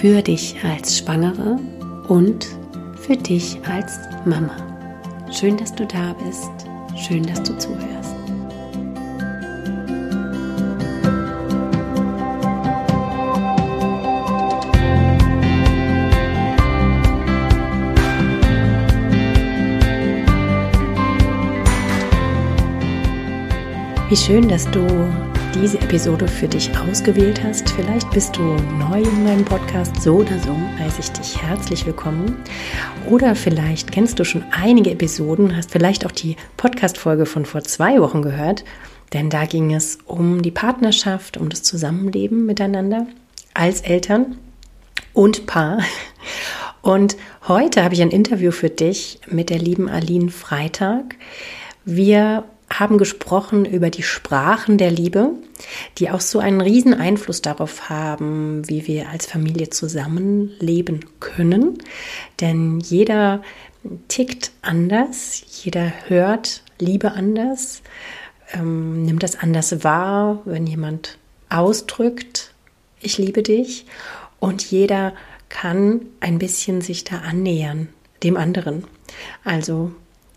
für dich als Schwangere und für dich als Mama. Schön, dass du da bist. Schön, dass du zuhörst. Wie schön, dass du diese Episode für dich ausgewählt hast. Vielleicht bist du neu in meinem Podcast, so oder so heiße ich dich herzlich willkommen. Oder vielleicht kennst du schon einige Episoden, hast vielleicht auch die Podcast-Folge von vor zwei Wochen gehört, denn da ging es um die Partnerschaft, um das Zusammenleben miteinander als Eltern und Paar. Und heute habe ich ein Interview für dich mit der lieben Aline Freitag. Wir haben gesprochen über die Sprachen der Liebe, die auch so einen riesen Einfluss darauf haben, wie wir als Familie zusammenleben können. Denn jeder tickt anders, jeder hört Liebe anders, ähm, nimmt das anders wahr, wenn jemand ausdrückt, ich liebe dich. Und jeder kann ein bisschen sich da annähern, dem anderen. Also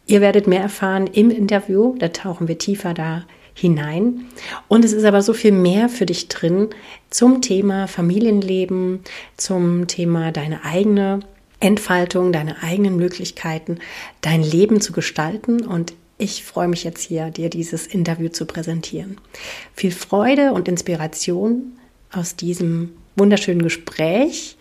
Ihr werdet mehr erfahren im Interview, da tauchen wir tiefer da hinein. Und es ist aber so viel mehr für dich drin zum Thema Familienleben, zum Thema deine eigene Entfaltung, deine eigenen Möglichkeiten, dein Leben zu gestalten. Und ich freue mich jetzt hier, dir dieses Interview zu präsentieren. Viel Freude und Inspiration aus diesem wunderschönen Gespräch.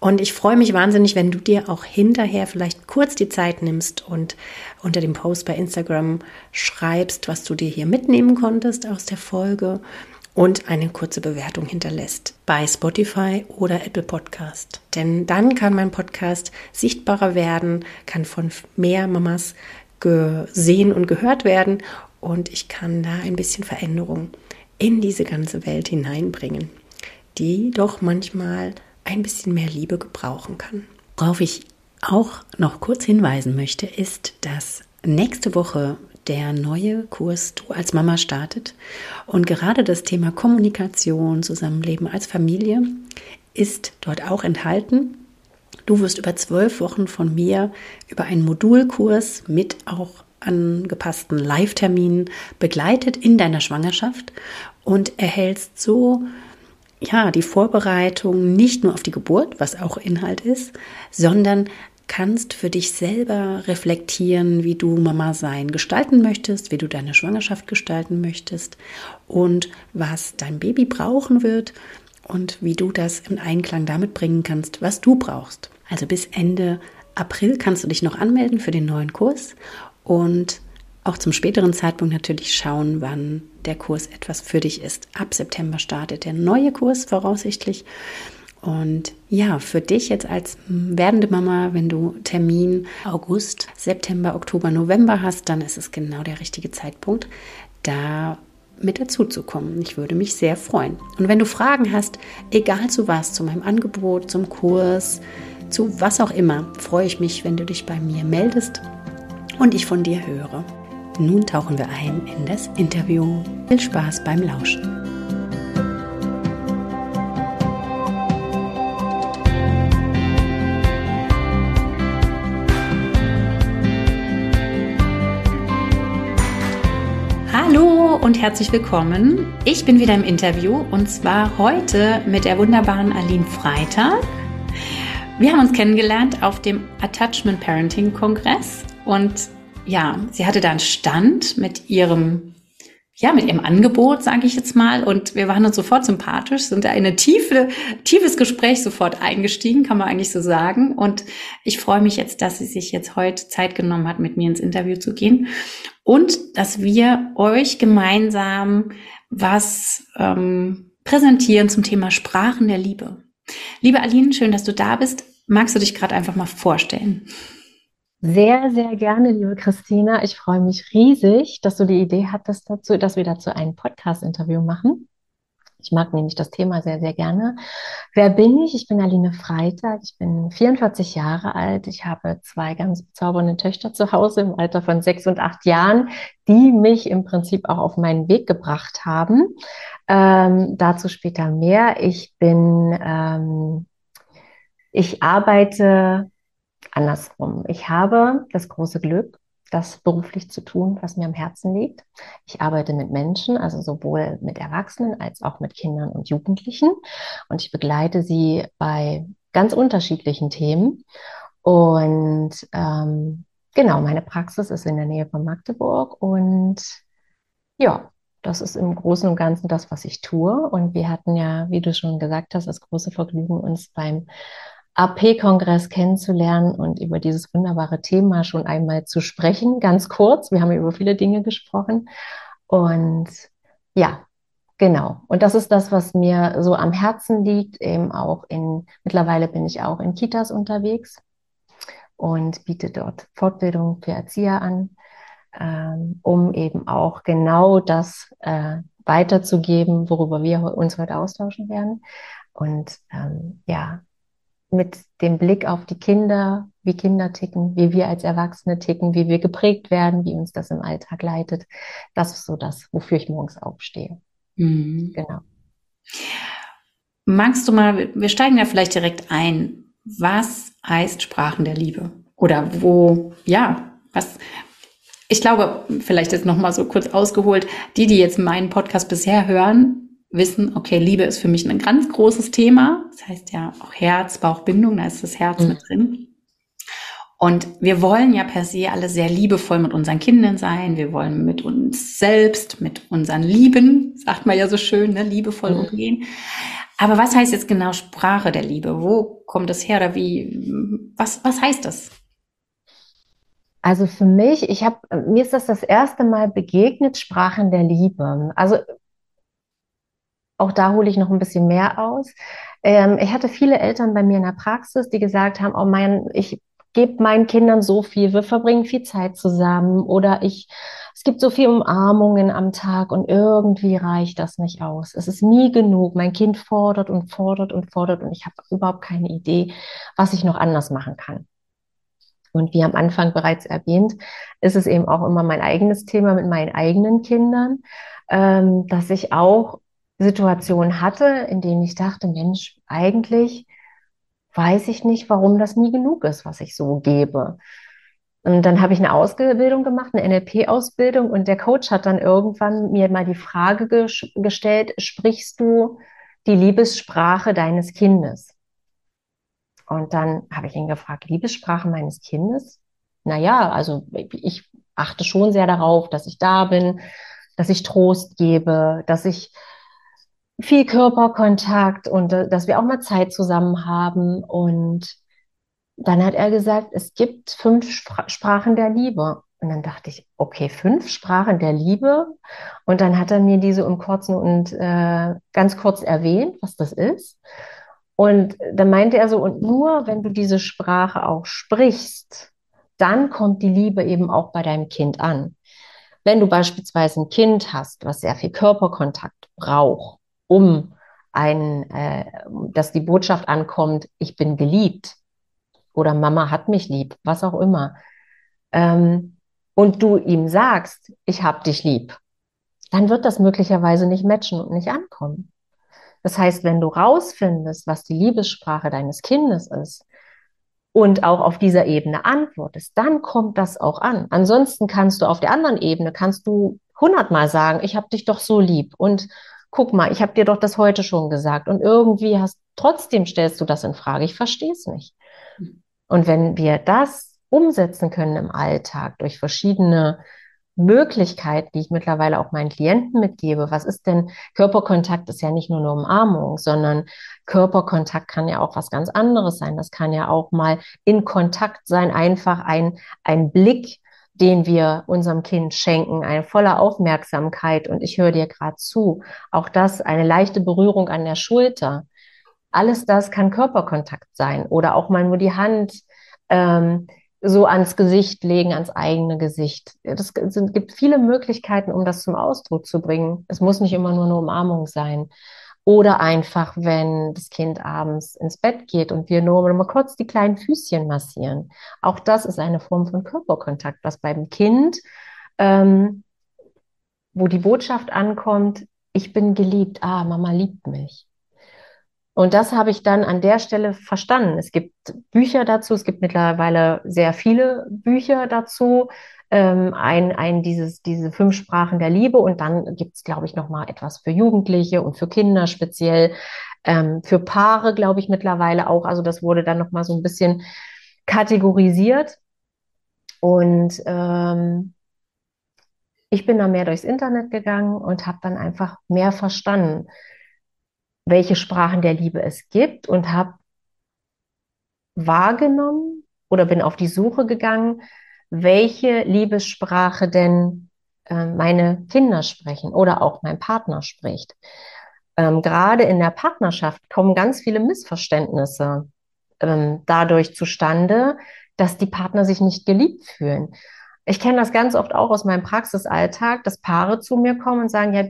Und ich freue mich wahnsinnig, wenn du dir auch hinterher vielleicht kurz die Zeit nimmst und unter dem Post bei Instagram schreibst, was du dir hier mitnehmen konntest aus der Folge und eine kurze Bewertung hinterlässt bei Spotify oder Apple Podcast. Denn dann kann mein Podcast sichtbarer werden, kann von mehr Mamas gesehen und gehört werden und ich kann da ein bisschen Veränderung in diese ganze Welt hineinbringen die doch manchmal ein bisschen mehr Liebe gebrauchen kann. Worauf ich auch noch kurz hinweisen möchte, ist, dass nächste Woche der neue Kurs Du als Mama startet. Und gerade das Thema Kommunikation, Zusammenleben als Familie ist dort auch enthalten. Du wirst über zwölf Wochen von mir über einen Modulkurs mit auch angepassten Live-Terminen begleitet in deiner Schwangerschaft und erhältst so ja, die Vorbereitung nicht nur auf die Geburt, was auch Inhalt ist, sondern kannst für dich selber reflektieren, wie du Mama sein gestalten möchtest, wie du deine Schwangerschaft gestalten möchtest und was dein Baby brauchen wird und wie du das in Einklang damit bringen kannst, was du brauchst. Also bis Ende April kannst du dich noch anmelden für den neuen Kurs und auch zum späteren Zeitpunkt natürlich schauen, wann der Kurs etwas für dich ist. Ab September startet der neue Kurs voraussichtlich. Und ja, für dich jetzt als werdende Mama, wenn du Termin August, September, Oktober, November hast, dann ist es genau der richtige Zeitpunkt, da mit dazu zu kommen. Ich würde mich sehr freuen. Und wenn du Fragen hast, egal zu was, zu meinem Angebot, zum Kurs, zu was auch immer, freue ich mich, wenn du dich bei mir meldest und ich von dir höre. Nun tauchen wir ein in das Interview. Viel Spaß beim Lauschen. Hallo und herzlich willkommen. Ich bin wieder im Interview und zwar heute mit der wunderbaren Aline Freitag. Wir haben uns kennengelernt auf dem Attachment Parenting Kongress und ja, sie hatte da einen Stand mit ihrem, ja, mit ihrem Angebot, sage ich jetzt mal. Und wir waren uns sofort sympathisch, sind da in ein tiefe, tiefes Gespräch sofort eingestiegen, kann man eigentlich so sagen. Und ich freue mich jetzt, dass sie sich jetzt heute Zeit genommen hat, mit mir ins Interview zu gehen. Und dass wir euch gemeinsam was ähm, präsentieren zum Thema Sprachen der Liebe. Liebe Aline, schön, dass du da bist. Magst du dich gerade einfach mal vorstellen? Sehr, sehr gerne, liebe Christina. Ich freue mich riesig, dass du die Idee hattest dazu, dass wir dazu ein Podcast-Interview machen. Ich mag nämlich das Thema sehr, sehr gerne. Wer bin ich? Ich bin Aline Freitag. Ich bin 44 Jahre alt. Ich habe zwei ganz bezaubernde Töchter zu Hause im Alter von sechs und acht Jahren, die mich im Prinzip auch auf meinen Weg gebracht haben. Ähm, dazu später mehr. Ich bin, ähm, ich arbeite andersrum. Ich habe das große Glück, das beruflich zu tun, was mir am Herzen liegt. Ich arbeite mit Menschen, also sowohl mit Erwachsenen als auch mit Kindern und Jugendlichen. Und ich begleite sie bei ganz unterschiedlichen Themen. Und ähm, genau, meine Praxis ist in der Nähe von Magdeburg. Und ja, das ist im Großen und Ganzen das, was ich tue. Und wir hatten ja, wie du schon gesagt hast, das große Vergnügen, uns beim AP-Kongress kennenzulernen und über dieses wunderbare Thema schon einmal zu sprechen, ganz kurz. Wir haben über viele Dinge gesprochen. Und ja, genau. Und das ist das, was mir so am Herzen liegt. Eben auch in, mittlerweile bin ich auch in Kitas unterwegs und biete dort Fortbildung für Erzieher an, ähm, um eben auch genau das äh, weiterzugeben, worüber wir uns heute austauschen werden. Und ähm, ja, mit dem Blick auf die Kinder, wie Kinder ticken, wie wir als Erwachsene ticken, wie wir geprägt werden, wie uns das im Alltag leitet. Das ist so das, wofür ich morgens aufstehe. Mhm. Genau. Magst du mal, wir steigen da vielleicht direkt ein. Was heißt Sprachen der Liebe? Oder wo, ja, was, ich glaube, vielleicht ist noch mal so kurz ausgeholt, die, die jetzt meinen Podcast bisher hören, wissen, okay, Liebe ist für mich ein ganz großes Thema. Das heißt ja auch Herz, Bauchbindung, da ist das Herz mhm. mit drin. Und wir wollen ja per se alle sehr liebevoll mit unseren Kindern sein. Wir wollen mit uns selbst, mit unseren Lieben, sagt man ja so schön, ne, liebevoll mhm. umgehen. Aber was heißt jetzt genau Sprache der Liebe? Wo kommt das her oder wie? Was, was heißt das? Also für mich, ich habe mir ist das das erste Mal begegnet, Sprachen der Liebe. Also auch da hole ich noch ein bisschen mehr aus. Ähm, ich hatte viele Eltern bei mir in der Praxis, die gesagt haben, oh mein, ich gebe meinen Kindern so viel, wir verbringen viel Zeit zusammen oder ich, es gibt so viele Umarmungen am Tag und irgendwie reicht das nicht aus. Es ist nie genug. Mein Kind fordert und fordert und fordert und ich habe überhaupt keine Idee, was ich noch anders machen kann. Und wie am Anfang bereits erwähnt, ist es eben auch immer mein eigenes Thema mit meinen eigenen Kindern, ähm, dass ich auch Situationen hatte, in denen ich dachte, Mensch, eigentlich weiß ich nicht, warum das nie genug ist, was ich so gebe. Und dann habe ich eine Ausbildung gemacht, eine NLP-Ausbildung, und der Coach hat dann irgendwann mir mal die Frage ges gestellt, sprichst du die Liebessprache deines Kindes? Und dann habe ich ihn gefragt, Liebessprache meines Kindes? Naja, also ich achte schon sehr darauf, dass ich da bin, dass ich Trost gebe, dass ich viel Körperkontakt und äh, dass wir auch mal Zeit zusammen haben. Und dann hat er gesagt, es gibt fünf Spr Sprachen der Liebe. Und dann dachte ich, okay, fünf Sprachen der Liebe. Und dann hat er mir diese im Kurzen und äh, ganz kurz erwähnt, was das ist. Und dann meinte er so, und nur wenn du diese Sprache auch sprichst, dann kommt die Liebe eben auch bei deinem Kind an. Wenn du beispielsweise ein Kind hast, was sehr viel Körperkontakt braucht, um ein, äh, dass die Botschaft ankommt, ich bin geliebt oder Mama hat mich lieb, was auch immer. Ähm, und du ihm sagst, ich hab dich lieb, dann wird das möglicherweise nicht matchen und nicht ankommen. Das heißt, wenn du rausfindest, was die Liebessprache deines Kindes ist und auch auf dieser Ebene antwortest, dann kommt das auch an. Ansonsten kannst du auf der anderen Ebene, kannst du hundertmal sagen, ich hab dich doch so lieb und guck mal, ich habe dir doch das heute schon gesagt und irgendwie hast trotzdem stellst du das in Frage. Ich verstehe es nicht. Und wenn wir das umsetzen können im Alltag durch verschiedene Möglichkeiten, die ich mittlerweile auch meinen Klienten mitgebe. Was ist denn Körperkontakt? Ist ja nicht nur eine Umarmung, sondern Körperkontakt kann ja auch was ganz anderes sein. Das kann ja auch mal in Kontakt sein, einfach ein, ein Blick, den wir unserem Kind schenken, eine volle Aufmerksamkeit und ich höre dir gerade zu. Auch das, eine leichte Berührung an der Schulter. Alles das kann Körperkontakt sein oder auch mal nur die Hand ähm, so ans Gesicht legen, ans eigene Gesicht. Es gibt viele Möglichkeiten, um das zum Ausdruck zu bringen. Es muss nicht immer nur eine Umarmung sein. Oder einfach, wenn das Kind abends ins Bett geht und wir nur mal kurz die kleinen Füßchen massieren. Auch das ist eine Form von Körperkontakt, was beim Kind, ähm, wo die Botschaft ankommt, ich bin geliebt, ah, Mama liebt mich. Und das habe ich dann an der Stelle verstanden. Es gibt Bücher dazu, es gibt mittlerweile sehr viele Bücher dazu. Ähm, ein, ein dieses, diese fünf Sprachen der Liebe und dann gibt es, glaube ich, noch mal etwas für Jugendliche und für Kinder speziell, ähm, für Paare, glaube ich, mittlerweile auch. Also das wurde dann noch mal so ein bisschen kategorisiert und ähm, ich bin da mehr durchs Internet gegangen und habe dann einfach mehr verstanden welche Sprachen der Liebe es gibt und habe wahrgenommen oder bin auf die Suche gegangen, welche Liebessprache denn äh, meine Kinder sprechen oder auch mein Partner spricht. Ähm, gerade in der Partnerschaft kommen ganz viele Missverständnisse ähm, dadurch zustande, dass die Partner sich nicht geliebt fühlen. Ich kenne das ganz oft auch aus meinem Praxisalltag, dass Paare zu mir kommen und sagen, ja,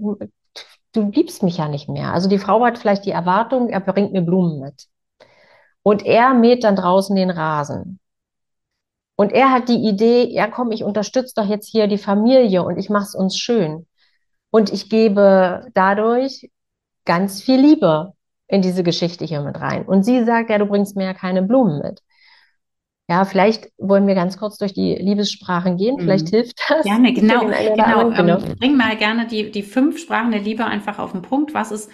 du liebst mich ja nicht mehr. Also die Frau hat vielleicht die Erwartung, er bringt mir Blumen mit. Und er mäht dann draußen den Rasen. Und er hat die Idee, ja komm, ich unterstütze doch jetzt hier die Familie und ich mache es uns schön. Und ich gebe dadurch ganz viel Liebe in diese Geschichte hier mit rein. Und sie sagt, ja, du bringst mir ja keine Blumen mit. Ja, vielleicht wollen wir ganz kurz durch die Liebessprachen gehen. Mhm. Vielleicht hilft das. Gerne, genau. genau. genau. Ähm, bring mal gerne die, die fünf Sprachen der Liebe einfach auf den Punkt. Was ist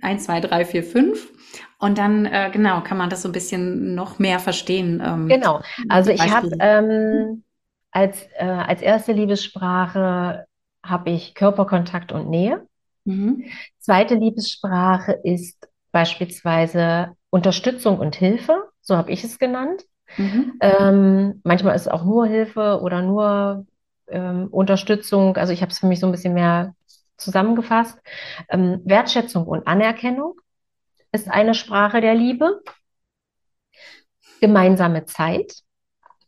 eins, zwei, drei, vier, fünf? Und dann, äh, genau, kann man das so ein bisschen noch mehr verstehen. Ähm, genau. Also ich habe ähm, als, äh, als erste Liebessprache habe ich Körperkontakt und Nähe. Mhm. Zweite Liebessprache ist beispielsweise Unterstützung und Hilfe. So habe ich es genannt. Mhm. Ähm, manchmal ist es auch nur Hilfe oder nur ähm, Unterstützung. Also ich habe es für mich so ein bisschen mehr zusammengefasst. Ähm, Wertschätzung und Anerkennung ist eine Sprache der Liebe. Gemeinsame Zeit,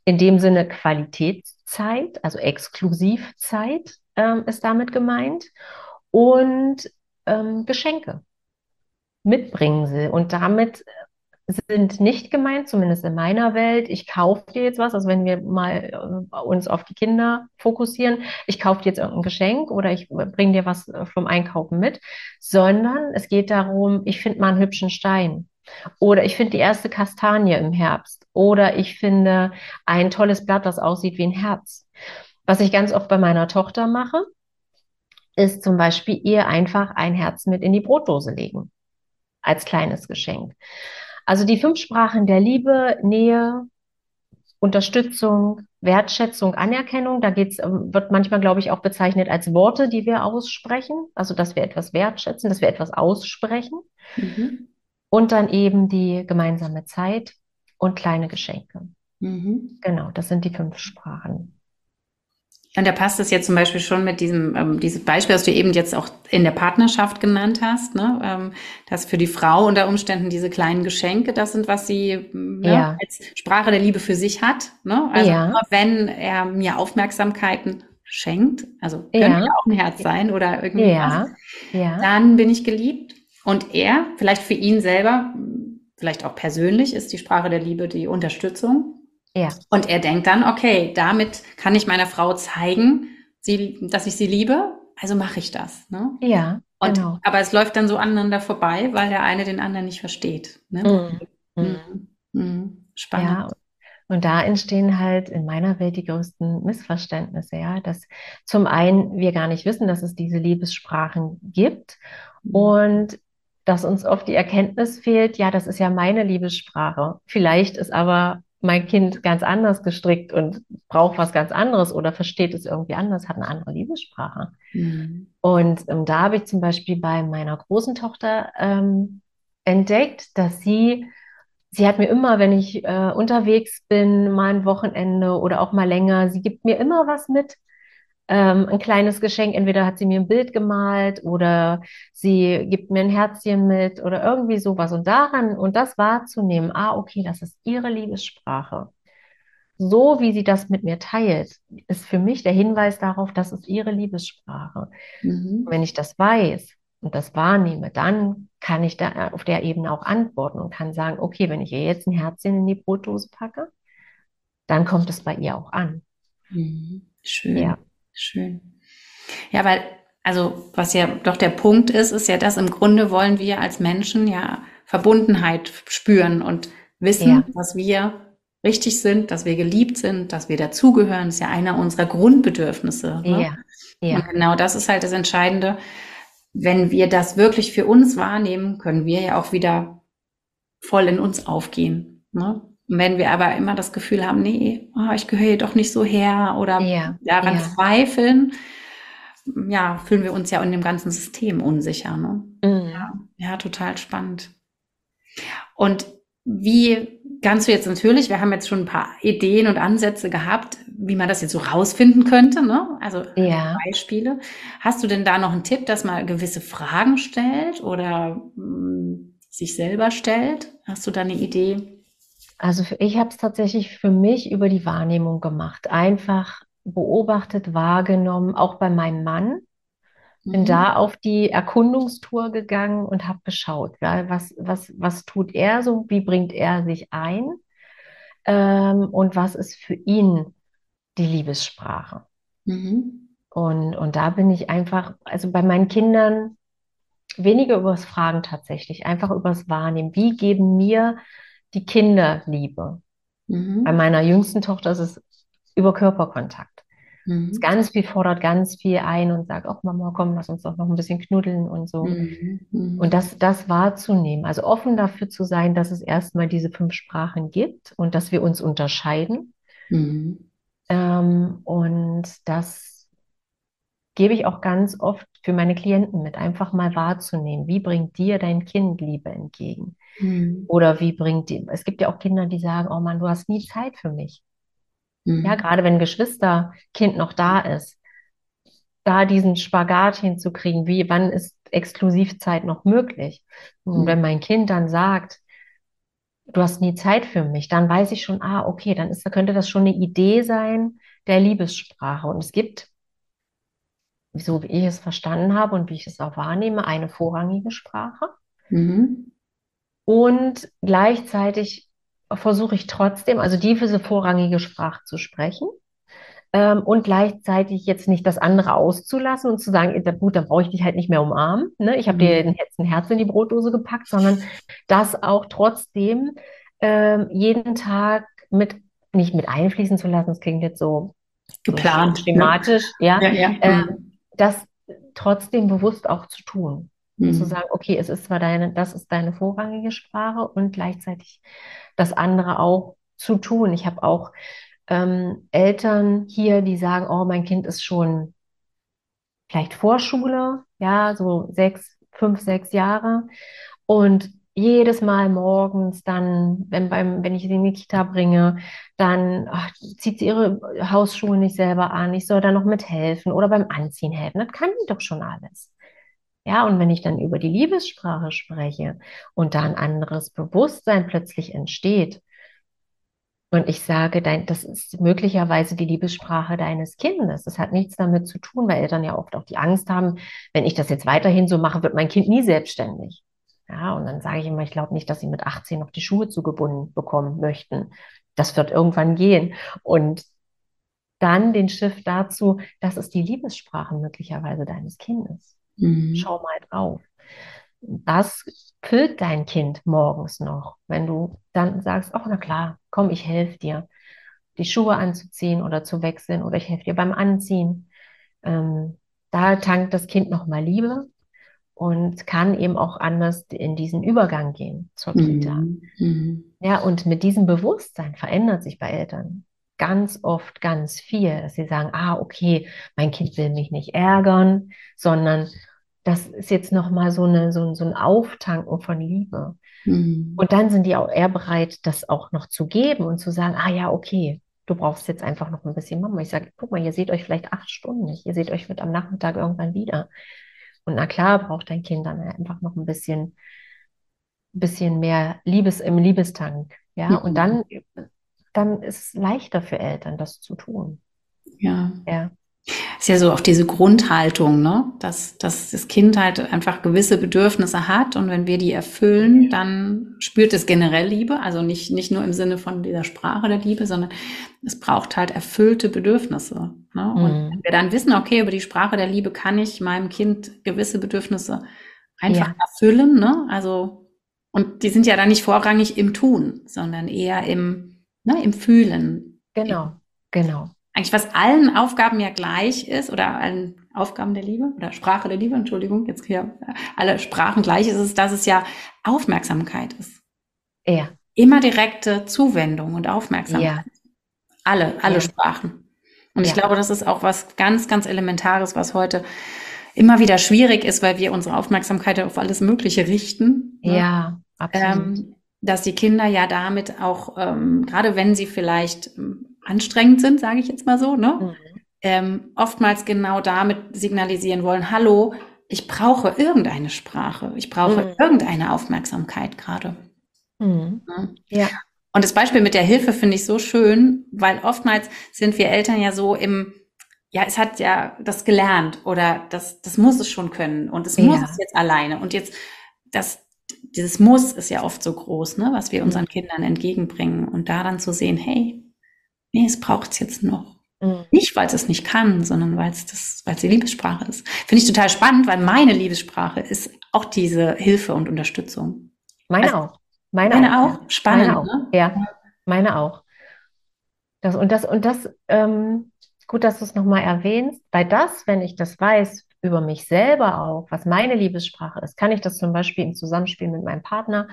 in dem Sinne Qualitätszeit, also Exklusivzeit ähm, ist damit gemeint. Und ähm, Geschenke. Mitbringen sie. Und damit sind nicht gemeint, zumindest in meiner Welt. Ich kaufe dir jetzt was, also wenn wir mal äh, uns auf die Kinder fokussieren, ich kaufe dir jetzt irgendein Geschenk oder ich bringe dir was äh, vom Einkaufen mit, sondern es geht darum, ich finde mal einen hübschen Stein. Oder ich finde die erste Kastanie im Herbst. Oder ich finde ein tolles Blatt, das aussieht wie ein Herz. Was ich ganz oft bei meiner Tochter mache, ist zum Beispiel ihr einfach ein Herz mit in die Brotdose legen. Als kleines Geschenk. Also die fünf Sprachen der Liebe, Nähe, Unterstützung, Wertschätzung, Anerkennung, da geht's, ähm, wird manchmal, glaube ich, auch bezeichnet als Worte, die wir aussprechen. Also, dass wir etwas wertschätzen, dass wir etwas aussprechen. Mhm. Und dann eben die gemeinsame Zeit und kleine Geschenke. Mhm. Genau, das sind die fünf Sprachen. Und da passt es jetzt zum Beispiel schon mit diesem, ähm, dieses Beispiel, das du eben jetzt auch in der Partnerschaft genannt hast, ne? Ähm, dass für die Frau unter Umständen diese kleinen Geschenke, das sind, was sie ne, ja. als Sprache der Liebe für sich hat. Ne? Also ja. wenn er mir Aufmerksamkeiten schenkt, also könnte ja. auch ein Herz sein oder irgendwie ja. ja. dann bin ich geliebt. Und er, vielleicht für ihn selber, vielleicht auch persönlich, ist die Sprache der Liebe die Unterstützung. Ja. Und er denkt dann, okay, damit kann ich meiner Frau zeigen, sie, dass ich sie liebe, also mache ich das. Ne? Ja. Und, genau. Aber es läuft dann so aneinander vorbei, weil der eine den anderen nicht versteht. Ne? Mhm. Mhm. Mhm. Spannend. Ja. Und da entstehen halt in meiner Welt die größten Missverständnisse, ja, dass zum einen wir gar nicht wissen, dass es diese Liebessprachen gibt mhm. und dass uns oft die Erkenntnis fehlt, ja, das ist ja meine Liebessprache. Vielleicht ist aber mein Kind ganz anders gestrickt und braucht was ganz anderes oder versteht es irgendwie anders, hat eine andere Liebessprache. Mhm. Und ähm, da habe ich zum Beispiel bei meiner großen Tochter ähm, entdeckt, dass sie, sie hat mir immer, wenn ich äh, unterwegs bin, mal ein Wochenende oder auch mal länger, sie gibt mir immer was mit, ähm, ein kleines Geschenk. Entweder hat sie mir ein Bild gemalt oder sie gibt mir ein Herzchen mit oder irgendwie sowas. Und daran und das wahrzunehmen, ah, okay, das ist ihre Liebessprache. So wie sie das mit mir teilt, ist für mich der Hinweis darauf, das ist ihre Liebessprache. Mhm. Wenn ich das weiß und das wahrnehme, dann kann ich da auf der Ebene auch antworten und kann sagen, okay, wenn ich ihr jetzt ein Herzchen in die Brotdose packe, dann kommt es bei ihr auch an. Mhm. Schön. Ja. Schön. Ja, weil, also, was ja doch der Punkt ist, ist ja, dass im Grunde wollen wir als Menschen ja Verbundenheit spüren und wissen, Ja. dass wir richtig sind, dass wir geliebt sind, dass wir dazugehören. Das ist ja einer unserer Grundbedürfnisse. Ne? Ja, ja, Und genau das ist halt das Entscheidende. Wenn wir das wirklich für uns wahrnehmen, können wir ja auch wieder voll in uns aufgehen. Ne? Und wenn wir aber immer das Gefühl haben, nee, oh, ich gehöre hier doch nicht so her oder ja, daran ja. zweifeln, ja, fühlen wir uns ja in dem ganzen System unsicher. Ne? Mhm. Ja, total spannend. Und wie kannst du jetzt natürlich, wir haben jetzt schon ein paar Ideen und Ansätze gehabt, wie man das jetzt so rausfinden könnte, ne? Also Ja. Beispiele. Hast du denn da noch einen Tipp, dass man gewisse Fragen stellt oder mh, sich selber stellt? Hast du da eine Idee? Also für, ich habe es tatsächlich für mich über die Wahrnehmung gemacht. Einfach beobachtet, wahrgenommen, auch bei meinem Mann. Bin Mhm. da auf die Erkundungstour gegangen und habe geschaut, ja, was, was, was tut er so, wie bringt er sich ein ähm, und was ist für ihn die Liebessprache. Mhm. Und, und da bin ich einfach, also bei meinen Kindern weniger übers Fragen tatsächlich, einfach übers Wahrnehmen. Wie geben mir die Kinder Liebe? Bei Mhm. meiner jüngsten Tochter ist es über Körperkontakt. Mhm. Ganz viel, fordert ganz viel ein und sagt, ach Mama, komm, lass uns doch noch ein bisschen knuddeln und so. Mhm. Mhm. Und das, das wahrzunehmen, also offen dafür zu sein, dass es erstmal diese fünf Sprachen gibt und dass wir uns unterscheiden. Mhm. Ähm, und das gebe ich auch ganz oft für meine Klienten mit, einfach mal wahrzunehmen. Wie bringt dir dein Kind Liebe entgegen? Mhm. Oder wie bringt die, es gibt ja auch Kinder, die sagen, oh Mann, du hast nie Zeit für mich. Mhm. Ja, gerade wenn ein Geschwisterkind noch da ist, da diesen Spagat hinzukriegen, wie, wann ist Exklusivzeit noch möglich? Und Mhm. wenn mein Kind dann sagt, du hast nie Zeit für mich, dann weiß ich schon, ah, okay, dann ist, könnte das schon eine Idee sein der Liebessprache. Und es gibt, so wie ich es verstanden habe und wie ich es auch wahrnehme, eine vorrangige Sprache. Mhm. Und gleichzeitig versuche ich trotzdem, also diese vorrangige Sprache zu sprechen. Ähm, und gleichzeitig jetzt nicht das andere auszulassen und zu sagen, eh, gut, dann brauche ich dich halt nicht mehr umarmen. Ne? Ich habe dir Mhm. jetzt ein Herz in die Brotdose gepackt, sondern das auch trotzdem ähm, jeden Tag mit, nicht mit einfließen zu lassen. Das klingt jetzt so, so Geplant. Ne? schematisch, ja. Ja, ja. Ähm, das trotzdem bewusst auch zu tun. Und zu Mhm. sagen, okay, es ist zwar deine, das ist deine vorrangige Sprache und gleichzeitig das andere auch zu tun. Ich habe auch ähm, Eltern hier, die sagen, oh, mein Kind ist schon vielleicht Vorschule, ja, so sechs, fünf, sechs Jahre. Und jedes Mal morgens dann, wenn beim, wenn ich sie in die Kita bringe, dann ach, zieht sie ihre Hausschuhe nicht selber an. Ich soll da noch mithelfen oder beim Anziehen helfen. Das kann die doch schon alles. Ja, und wenn ich dann über die Liebessprache spreche und da ein anderes Bewusstsein plötzlich entsteht und ich sage, dein, das ist möglicherweise die Liebessprache deines Kindes. Das hat nichts damit zu tun, weil Eltern ja oft auch die Angst haben, wenn ich das jetzt weiterhin so mache, wird mein Kind nie selbstständig. Ja, und dann sage ich immer, ich glaube nicht, dass sie mit 18 noch die Schuhe zugebunden bekommen möchten. Das wird irgendwann gehen. Und dann den Shift dazu, das ist die Liebessprache möglicherweise deines Kindes. Mhm. Schau mal drauf. Das füllt dein Kind morgens noch, wenn du dann sagst, ach na klar, komm, ich helfe dir, die Schuhe anzuziehen oder zu wechseln oder ich helfe dir beim Anziehen. Ähm, da tankt das Kind nochmal Liebe und kann eben auch anders in diesen Übergang gehen zur Kita. Mhm. Mhm. Ja, und mit diesem Bewusstsein verändert sich bei Eltern ganz oft ganz viel, dass sie sagen, ah, okay, mein Kind will mich nicht ärgern, sondern das ist jetzt nochmal so eine, so, ein- so ein Auftanken von Liebe. Mhm. Und dann sind die auch eher bereit, das auch noch zu geben und zu sagen, ah ja, okay, du brauchst jetzt einfach noch ein bisschen Mama. Ich sage, guck mal, ihr seht euch vielleicht acht Stunden nicht. Ihr seht euch mit am Nachmittag irgendwann wieder. Und na klar, braucht dein Kind dann einfach noch ein bisschen, bisschen mehr Liebes im Liebestank. Ja, mhm. und dann, dann ist es leichter für Eltern, das zu tun. Ja. Ja ist ja so auch diese Grundhaltung, ne? dass, dass das Kind halt einfach gewisse Bedürfnisse hat und wenn wir die erfüllen, dann spürt es generell Liebe, also nicht, nicht nur im Sinne von dieser Sprache der Liebe, sondern es braucht halt erfüllte Bedürfnisse. Ne? Und mhm. wenn wir dann wissen, okay, über die Sprache der Liebe kann ich meinem Kind gewisse Bedürfnisse einfach ja. erfüllen, ne? also und die sind ja dann nicht vorrangig im Tun, sondern eher im, ne, im Fühlen. Genau, genau eigentlich was allen Aufgaben ja gleich ist oder allen Aufgaben der Liebe oder Sprache der Liebe, Entschuldigung, jetzt hier alle Sprachen gleich ist, ist, dass es ja Aufmerksamkeit ist. Ja. Immer direkte Zuwendung und Aufmerksamkeit. Ja. Alle, alle ja. Sprachen. Und ja. ich glaube, das ist auch was ganz, ganz Elementares, was heute immer wieder schwierig ist, weil wir unsere Aufmerksamkeit auf alles Mögliche richten. Ne? Ja, absolut. Ähm, dass die Kinder ja damit auch, ähm, gerade wenn sie vielleicht ähm, anstrengend sind, sage ich jetzt mal so, ne? Mhm. Ähm, oftmals genau damit signalisieren wollen, hallo, ich brauche irgendeine Sprache, ich brauche mhm. irgendeine Aufmerksamkeit gerade. Mhm. Ja. Und das Beispiel mit der Hilfe finde ich so schön, weil oftmals sind wir Eltern ja so im, ja, es hat ja das gelernt oder das, das muss es schon können und es ja. muss es jetzt alleine. Und jetzt, das, dieses Muss ist ja oft so groß, ne, was wir unseren Kindern entgegenbringen. Und da dann zu sehen, hey, nee, es braucht es jetzt noch. Mhm. Nicht, weil es es nicht kann, sondern weil es das, weil es die Liebessprache ist. Finde ich total spannend, weil meine Liebessprache ist auch diese Hilfe und Unterstützung. Meine also, auch. Meine, meine auch. auch. Spannend. Meine auch. Ne? Ja, meine auch. Das, und das, und das, ähm, gut, dass du es nochmal erwähnst, weil das, wenn ich das weiß über mich selber auch, was meine Liebessprache ist, kann ich das zum Beispiel im Zusammenspiel mit meinem Partner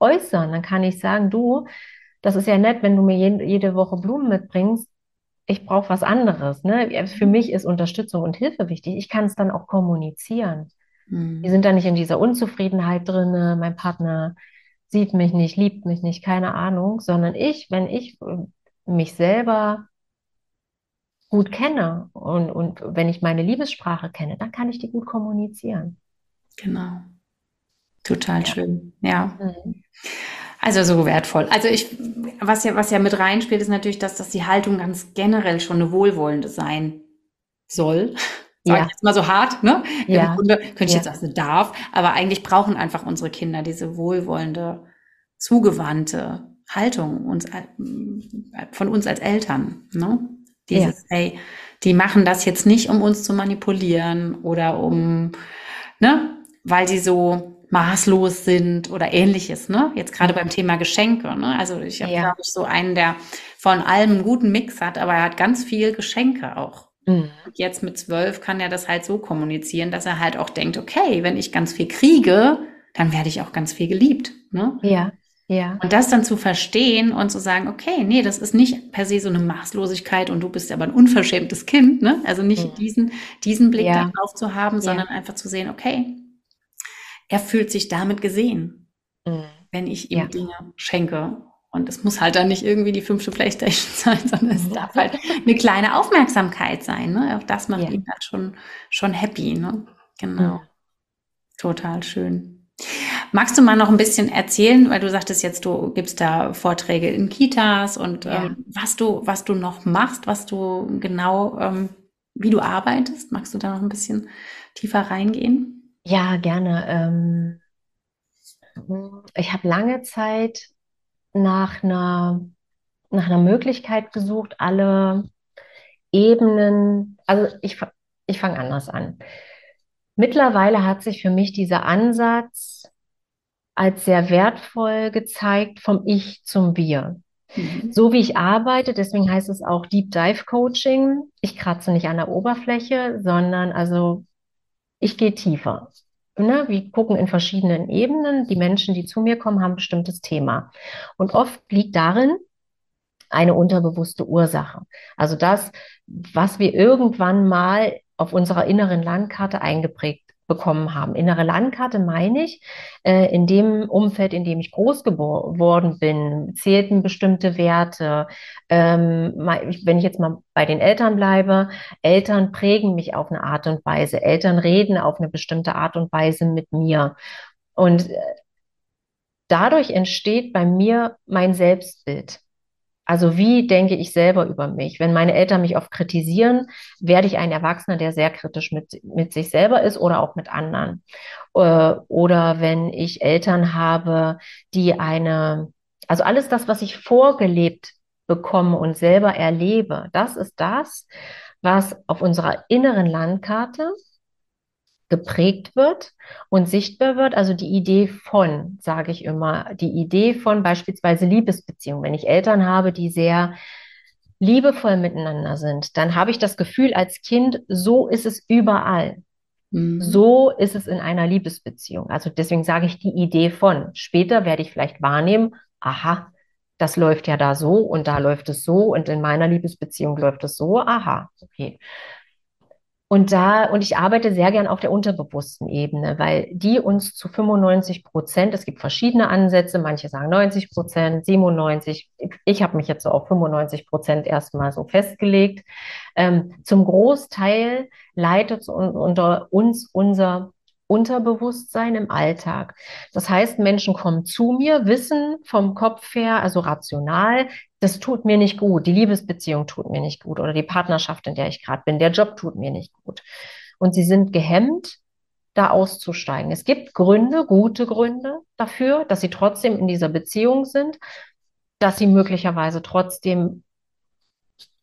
äußern. Dann kann ich sagen, du, das ist ja nett, wenn du mir jede, jede Woche Blumen mitbringst. Ich brauche was anderes. Ne? Für mich ist Unterstützung und Hilfe wichtig. Ich kann es dann auch kommunizieren. Mhm. Wir sind da nicht in dieser Unzufriedenheit drin, mein Partner sieht mich nicht, liebt mich nicht, keine Ahnung, sondern ich, wenn ich mich selber gut kenne und, und wenn ich meine Liebessprache kenne, dann kann ich die gut kommunizieren. Genau. Total ja. schön. Ja. Mhm. Also so wertvoll. Also ich, was ja, was ja mit reinspielt, ist natürlich, dass, dass die Haltung ganz generell schon eine wohlwollende sein soll. Sag ja. ich jetzt mal so hart, ne? Ja. Im Grunde könnte ich ja. jetzt sagen, darf, aber eigentlich brauchen einfach unsere Kinder diese wohlwollende, zugewandte Haltung uns, äh, von uns als Eltern, ne? Dieses, ja. hey, die machen das jetzt nicht, um uns zu manipulieren oder um, ne? Weil sie so maßlos sind oder ähnliches, ne? Jetzt gerade beim Thema Geschenke, ne? Also ich habe, ja. glaube ich, so einen, der von allem einen guten Mix hat, aber er hat ganz viel Geschenke auch. Mhm. Jetzt mit zwölf kann er das halt so kommunizieren, dass er halt auch denkt, okay, wenn ich ganz viel kriege, dann werde ich auch ganz viel geliebt, ne? Ja. Ja. Und das dann zu verstehen und zu sagen, okay, nee, das ist nicht per se so eine Maßlosigkeit und du bist aber ein unverschämtes Kind, ne? Also nicht mhm. diesen, diesen Blick ja. darauf zu haben, ja. sondern einfach zu sehen, okay, er fühlt sich damit gesehen, mhm. wenn ich ihm ja. Dinge schenke. Und es muss halt dann nicht irgendwie die fünfte Playstation sein, sondern es darf halt eine kleine Aufmerksamkeit sein. Ne? Auch das macht ja. ihn halt schon, schon happy. Ne? Genau. Mhm. Total schön. Magst du mal noch ein bisschen erzählen, weil du sagtest jetzt, du gibst da Vorträge in Kitas und ja. ähm, was du, was du noch machst, was du genau, ähm, wie du arbeitest. Magst du da noch ein bisschen tiefer reingehen? Ja, gerne. Ähm, ich habe lange Zeit nach einer, nach einer Möglichkeit gesucht, alle Ebenen, also ich, ich fange anders an. Mittlerweile hat sich für mich dieser Ansatz als sehr wertvoll gezeigt, vom Ich zum Wir. Mhm. So wie ich arbeite, deswegen heißt es auch Deep Dive Coaching. Ich kratze nicht an der Oberfläche, sondern also ich gehe tiefer. Ne? Wir gucken in verschiedenen Ebenen. Die Menschen, die zu mir kommen, haben ein bestimmtes Thema. Und oft liegt darin eine unterbewusste Ursache. Also das, was wir irgendwann mal auf unserer inneren Landkarte eingeprägt bekommen haben. Innere Landkarte meine ich, äh, in dem Umfeld, in dem ich groß geworden bin, zählten bestimmte Werte. Ähm, wenn ich jetzt mal bei den Eltern bleibe, Eltern prägen mich auf eine Art und Weise. Eltern reden auf eine bestimmte Art und Weise mit mir. Und äh, dadurch entsteht bei mir mein Selbstbild. Also wie denke ich selber über mich? Wenn meine Eltern mich oft kritisieren, werde ich ein Erwachsener, der sehr kritisch mit, mit sich selber ist oder auch mit anderen. Äh, oder wenn ich Eltern habe, die eine, also alles das, was ich vorgelebt bekomme und selber erlebe, das ist das, was auf unserer inneren Landkarte geprägt wird und sichtbar wird. Also die Idee von, sage ich immer, die Idee von beispielsweise Liebesbeziehungen. Wenn ich Eltern habe, die sehr liebevoll miteinander sind, dann habe ich das Gefühl als Kind, so ist es überall. Mhm. So ist es in einer Liebesbeziehung. Also deswegen sage ich die Idee von. Später werde ich vielleicht wahrnehmen, aha, das läuft ja da so und da läuft es so und in meiner Liebesbeziehung läuft es so, aha, okay. Und da, und ich arbeite sehr gern auf der unterbewussten Ebene, weil die uns zu 95 Prozent, es gibt verschiedene Ansätze, manche sagen 90 Prozent, 97, ich habe mich jetzt so auf 95 Prozent erstmal so festgelegt. Ähm, zum Großteil leitet unter uns unser Unterbewusstsein im Alltag. Das heißt, Menschen kommen zu mir, wissen vom Kopf her, also rational, das tut mir nicht gut, die Liebesbeziehung tut mir nicht gut oder die Partnerschaft, in der ich gerade bin, der Job tut mir nicht gut. Und sie sind gehemmt, da auszusteigen. Es gibt Gründe, gute Gründe dafür, dass sie trotzdem in dieser Beziehung sind, dass sie möglicherweise trotzdem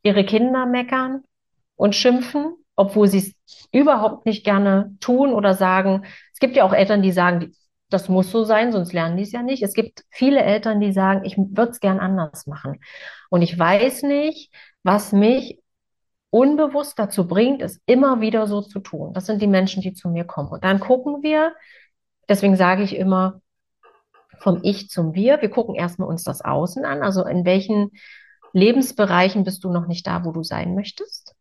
ihre Kinder meckern und schimpfen, obwohl sie es überhaupt nicht gerne tun oder sagen. Es gibt ja auch Eltern, die sagen, das muss so sein, sonst lernen die es ja nicht. Es gibt viele Eltern, die sagen, ich würde es gern anders machen. Und ich weiß nicht, was mich unbewusst dazu bringt, es immer wieder so zu tun. Das sind die Menschen, die zu mir kommen. Und dann gucken wir, deswegen sage ich immer, vom Ich zum Wir. Wir gucken erstmal uns das Außen an. Also in welchen Lebensbereichen bist du noch nicht da, wo du sein möchtest?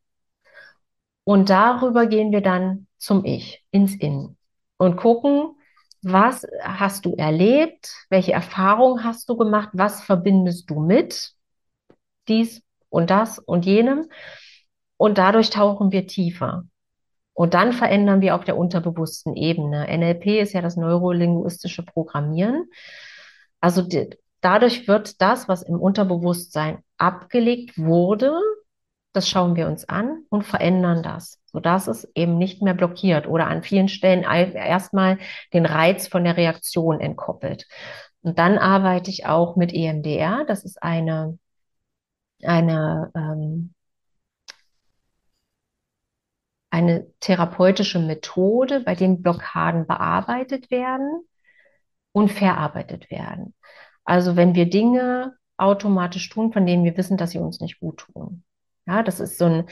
Und darüber gehen wir dann zum Ich, ins Innen und gucken, was hast du erlebt, welche Erfahrungen hast du gemacht, was verbindest du mit dies und das und jenem. Und dadurch tauchen wir tiefer. Und dann verändern wir auf der unterbewussten Ebene. NLP ist ja das neurolinguistische Programmieren. Also dadurch wird das, was im Unterbewusstsein abgelegt wurde, das schauen wir uns an und verändern das, sodass es eben nicht mehr blockiert oder an vielen Stellen erstmal den Reiz von der Reaktion entkoppelt. Und dann arbeite ich auch mit EMDR. Das ist eine, eine, ähm, eine therapeutische Methode, bei dem Blockaden bearbeitet werden und verarbeitet werden. Also wenn wir Dinge automatisch tun, von denen wir wissen, dass sie uns nicht gut tun. Ja, das ist so ein,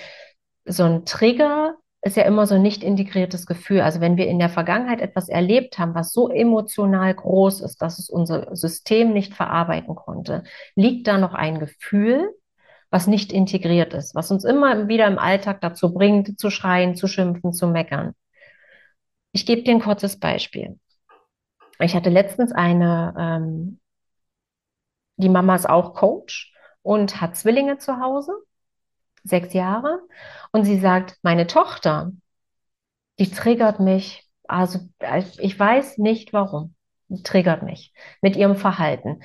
so ein Trigger, ist ja immer so ein nicht integriertes Gefühl. Also wenn wir in der Vergangenheit etwas erlebt haben, was so emotional groß ist, dass es unser System nicht verarbeiten konnte, liegt da noch ein Gefühl, was nicht integriert ist, was uns immer wieder im Alltag dazu bringt, zu schreien, zu schimpfen, zu meckern. Ich gebe dir ein kurzes Beispiel. Ich hatte letztens eine, ähm, die Mama ist auch Coach und hat Zwillinge zu Hause sechs Jahre. Und sie sagt, meine Tochter, die triggert mich. Also ich weiß nicht warum. Die triggert mich mit ihrem Verhalten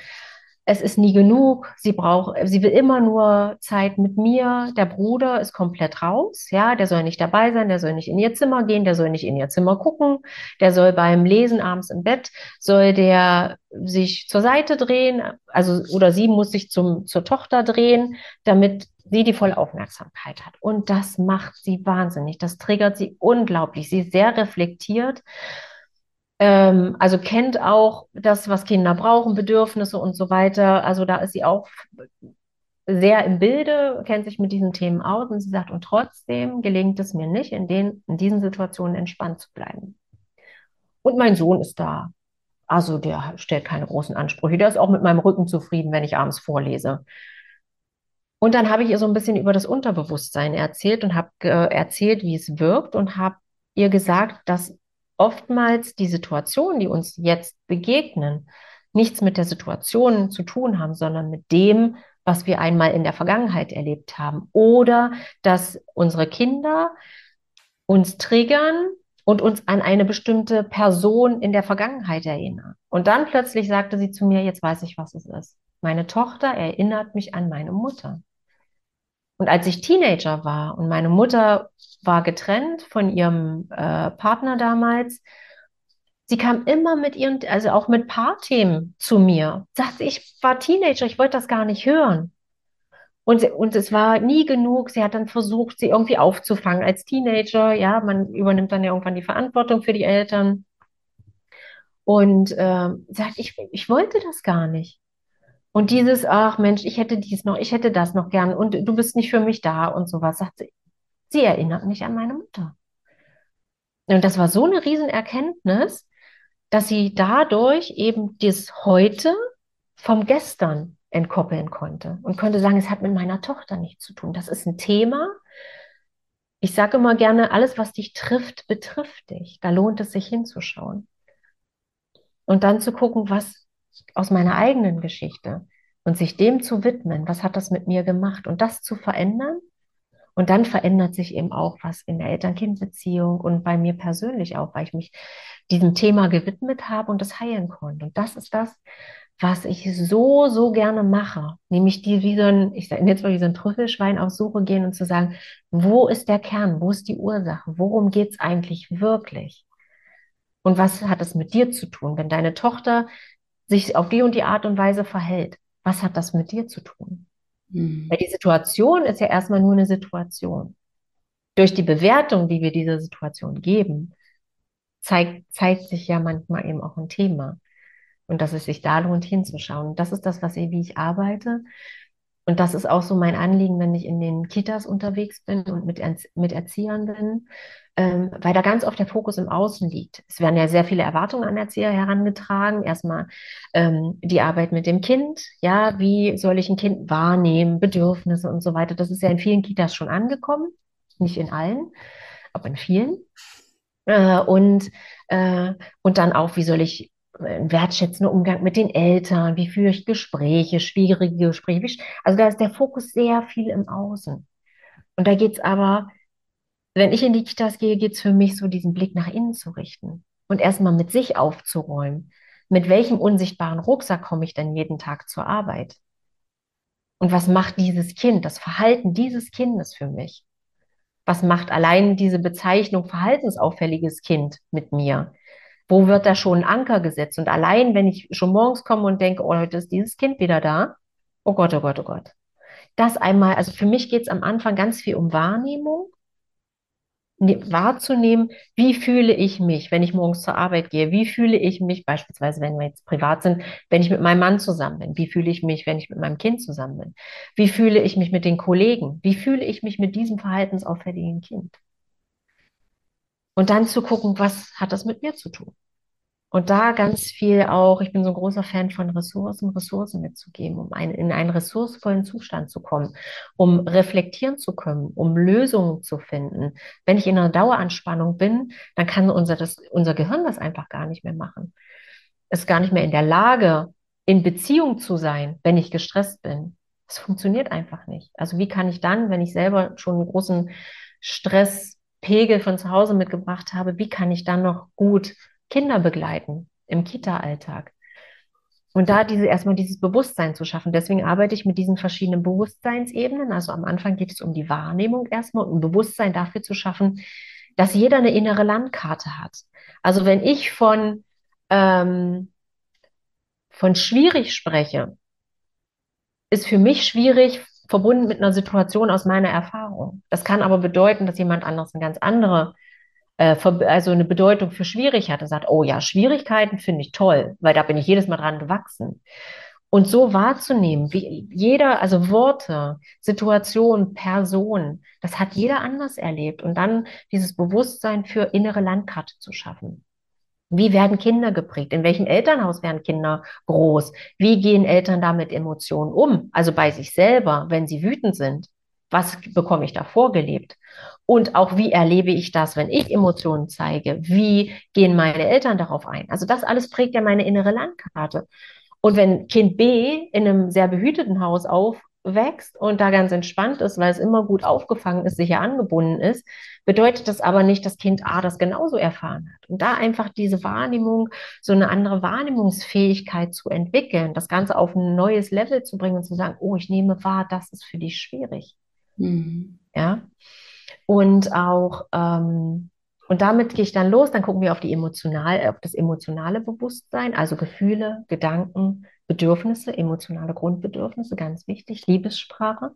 es ist nie genug, sie braucht, sie will immer nur Zeit mit mir, der Bruder ist komplett raus, ja, der soll nicht dabei sein, der soll nicht in ihr Zimmer gehen, der soll nicht in ihr Zimmer gucken, der soll beim Lesen abends im Bett, soll der sich zur Seite drehen, also, oder sie muss sich zum, zur Tochter drehen, damit sie die volle Aufmerksamkeit hat. Und das macht sie wahnsinnig. Das triggert sie unglaublich. Sie ist sehr reflektiert ähm, also kennt auch das, was Kinder brauchen, Bedürfnisse und so weiter. Also da ist sie auch sehr im Bilde, kennt sich mit diesen Themen aus und sie sagt, und trotzdem gelingt es mir nicht, in, den, in diesen Situationen entspannt zu bleiben. Und mein Sohn ist da. Also der stellt keine großen Ansprüche. Der ist auch mit meinem Rücken zufrieden, wenn ich abends vorlese. Und dann habe ich ihr so ein bisschen über das Unterbewusstsein erzählt und habe äh, erzählt, wie es wirkt und habe ihr gesagt, dass oftmals die Situationen, die uns jetzt begegnen, nichts mit der Situation zu tun haben, sondern mit dem, was wir einmal in der Vergangenheit erlebt haben. Oder dass unsere Kinder uns triggern und uns an eine bestimmte Person in der Vergangenheit erinnern. Und dann plötzlich sagte sie zu mir, jetzt weiß ich, was es ist. Meine Tochter erinnert mich an meine Mutter. Und als ich Teenager war und meine Mutter war getrennt von ihrem äh, Partner damals, sie kam immer mit ihren, also auch mit Paarthemen zu mir. Sagte, ich war Teenager, ich wollte das gar nicht hören. Und, und es war nie genug. Sie hat dann versucht, sie irgendwie aufzufangen als Teenager. Ja, man übernimmt dann ja irgendwann die Verantwortung für die Eltern. Und äh, sagt, ich, ich wollte das gar nicht. Und dieses, ach Mensch, ich hätte dies noch, ich hätte das noch gern und du bist nicht für mich da und sowas, sagt sie. Sie erinnert mich an meine Mutter. Und das war so eine Riesenerkenntnis, dass sie dadurch eben das Heute vom Gestern entkoppeln konnte und konnte sagen, es hat mit meiner Tochter nichts zu tun. Das ist ein Thema. Ich sage immer gerne, alles, was dich trifft, betrifft dich. Da lohnt es sich hinzuschauen. Und dann zu gucken, was aus meiner eigenen Geschichte und sich dem zu widmen, was hat das mit mir gemacht und das zu verändern. Und dann verändert sich eben auch was in der Eltern-Kind-Beziehung und bei mir persönlich auch, weil ich mich diesem Thema gewidmet habe und das heilen konnte. Und das ist das, was ich so, so gerne mache. Nämlich die wie so ein, ich sage jetzt mal wie so ein Trüffelschwein auf Suche gehen und zu sagen, wo ist der Kern? Wo ist die Ursache? Worum geht es eigentlich wirklich? Und was hat es mit dir zu tun? Wenn deine Tochter sich auf die und die Art und Weise verhält, was hat das mit dir zu tun? Mhm. Weil die Situation ist ja erstmal nur eine Situation. Durch die Bewertung, die wir dieser Situation geben, zeigt, zeigt sich ja manchmal eben auch ein Thema. Und dass es sich da lohnt, hinzuschauen. Das ist das, was ich, wie ich arbeite. Und das ist auch so mein Anliegen, wenn ich in den Kitas unterwegs bin und mit, mit Erziehern bin, ähm, weil da ganz oft der Fokus im Außen liegt. Es werden ja sehr viele Erwartungen an Erzieher herangetragen. Erstmal ähm, die Arbeit mit dem Kind. Ja, wie soll ich ein Kind wahrnehmen, Bedürfnisse und so weiter. Das ist ja in vielen Kitas schon angekommen. Nicht in allen, aber in vielen. Äh, und, äh, und dann auch, wie soll ich ein wertschätzender Umgang mit den Eltern, wie führe ich Gespräche, schwierige Gespräche. Also da ist der Fokus sehr viel im Außen. Und da geht es aber, wenn ich in die Kitas gehe, geht es für mich so, diesen Blick nach innen zu richten und erstmal mit sich aufzuräumen. Mit welchem unsichtbaren Rucksack komme ich denn jeden Tag zur Arbeit? Und was macht dieses Kind, das Verhalten dieses Kindes für mich? Was macht allein diese Bezeichnung verhaltensauffälliges Kind mit mir? Wo wird da schon ein Anker gesetzt? Und allein, wenn ich schon morgens komme und denke, oh, heute ist dieses Kind wieder da, oh Gott, oh Gott, oh Gott. Das einmal, also für mich geht es am Anfang ganz viel um Wahrnehmung, ne, wahrzunehmen, wie fühle ich mich, wenn ich morgens zur Arbeit gehe? Wie fühle ich mich, beispielsweise, wenn wir jetzt privat sind, wenn ich mit meinem Mann zusammen bin? Wie fühle ich mich, wenn ich mit meinem Kind zusammen bin? Wie fühle ich mich mit den Kollegen? Wie fühle ich mich mit diesem verhaltensauffälligen Kind? Und dann zu gucken, was hat das mit mir zu tun? Und da ganz viel auch, ich bin so ein großer Fan von Ressourcen, Ressourcen mitzugeben, um ein, in einen ressourcevollen Zustand zu kommen, um reflektieren zu können, um Lösungen zu finden. Wenn ich in einer Daueranspannung bin, dann kann unser, das, unser Gehirn das einfach gar nicht mehr machen. Ist gar nicht mehr in der Lage, in Beziehung zu sein, wenn ich gestresst bin. Das funktioniert einfach nicht. Also wie kann ich dann, wenn ich selber schon einen großen Stress Pegel von zu Hause mitgebracht habe, wie kann ich dann noch gut Kinder begleiten im Kita-Alltag? Und da diese erstmal dieses Bewusstsein zu schaffen. Deswegen arbeite ich mit diesen verschiedenen Bewusstseinsebenen. Also am Anfang geht es um die Wahrnehmung erstmal und ein Bewusstsein dafür zu schaffen, dass jeder eine innere Landkarte hat. Also wenn ich von, ähm, von schwierig spreche, ist für mich schwierig, verbunden mit einer Situation aus meiner Erfahrung. Das kann aber bedeuten, dass jemand anderes eine ganz andere, äh, also eine Bedeutung für schwierig hat und sagt, oh ja, Schwierigkeiten finde ich toll, weil da bin ich jedes Mal dran gewachsen. Und so wahrzunehmen, wie jeder, also Worte, Situation, Person, das hat jeder anders erlebt. Und dann dieses Bewusstsein für innere Landkarte zu schaffen. Wie werden Kinder geprägt? In welchem Elternhaus werden Kinder groß? Wie gehen Eltern da mit Emotionen um? Also bei sich selber, wenn sie wütend sind. Was bekomme ich da vorgelebt? Und auch wie erlebe ich das, wenn ich Emotionen zeige? Wie gehen meine Eltern darauf ein? Also das alles prägt ja meine innere Landkarte. Und wenn Kind B in einem sehr behüteten Haus aufwächst und da ganz entspannt ist, weil es immer gut aufgefangen ist, sicher angebunden ist, bedeutet das aber nicht, dass Kind A das genauso erfahren hat. Und da einfach diese Wahrnehmung, so eine andere Wahrnehmungsfähigkeit zu entwickeln, das Ganze auf ein neues Level zu bringen und zu sagen, oh, ich nehme wahr, das ist für dich schwierig. Mhm. Ja. Und auch, ähm, und damit gehe ich dann los, dann gucken wir auf die emotional, auf das emotionale Bewusstsein, also Gefühle, Gedanken, Bedürfnisse, emotionale Grundbedürfnisse, ganz wichtig, Liebessprache.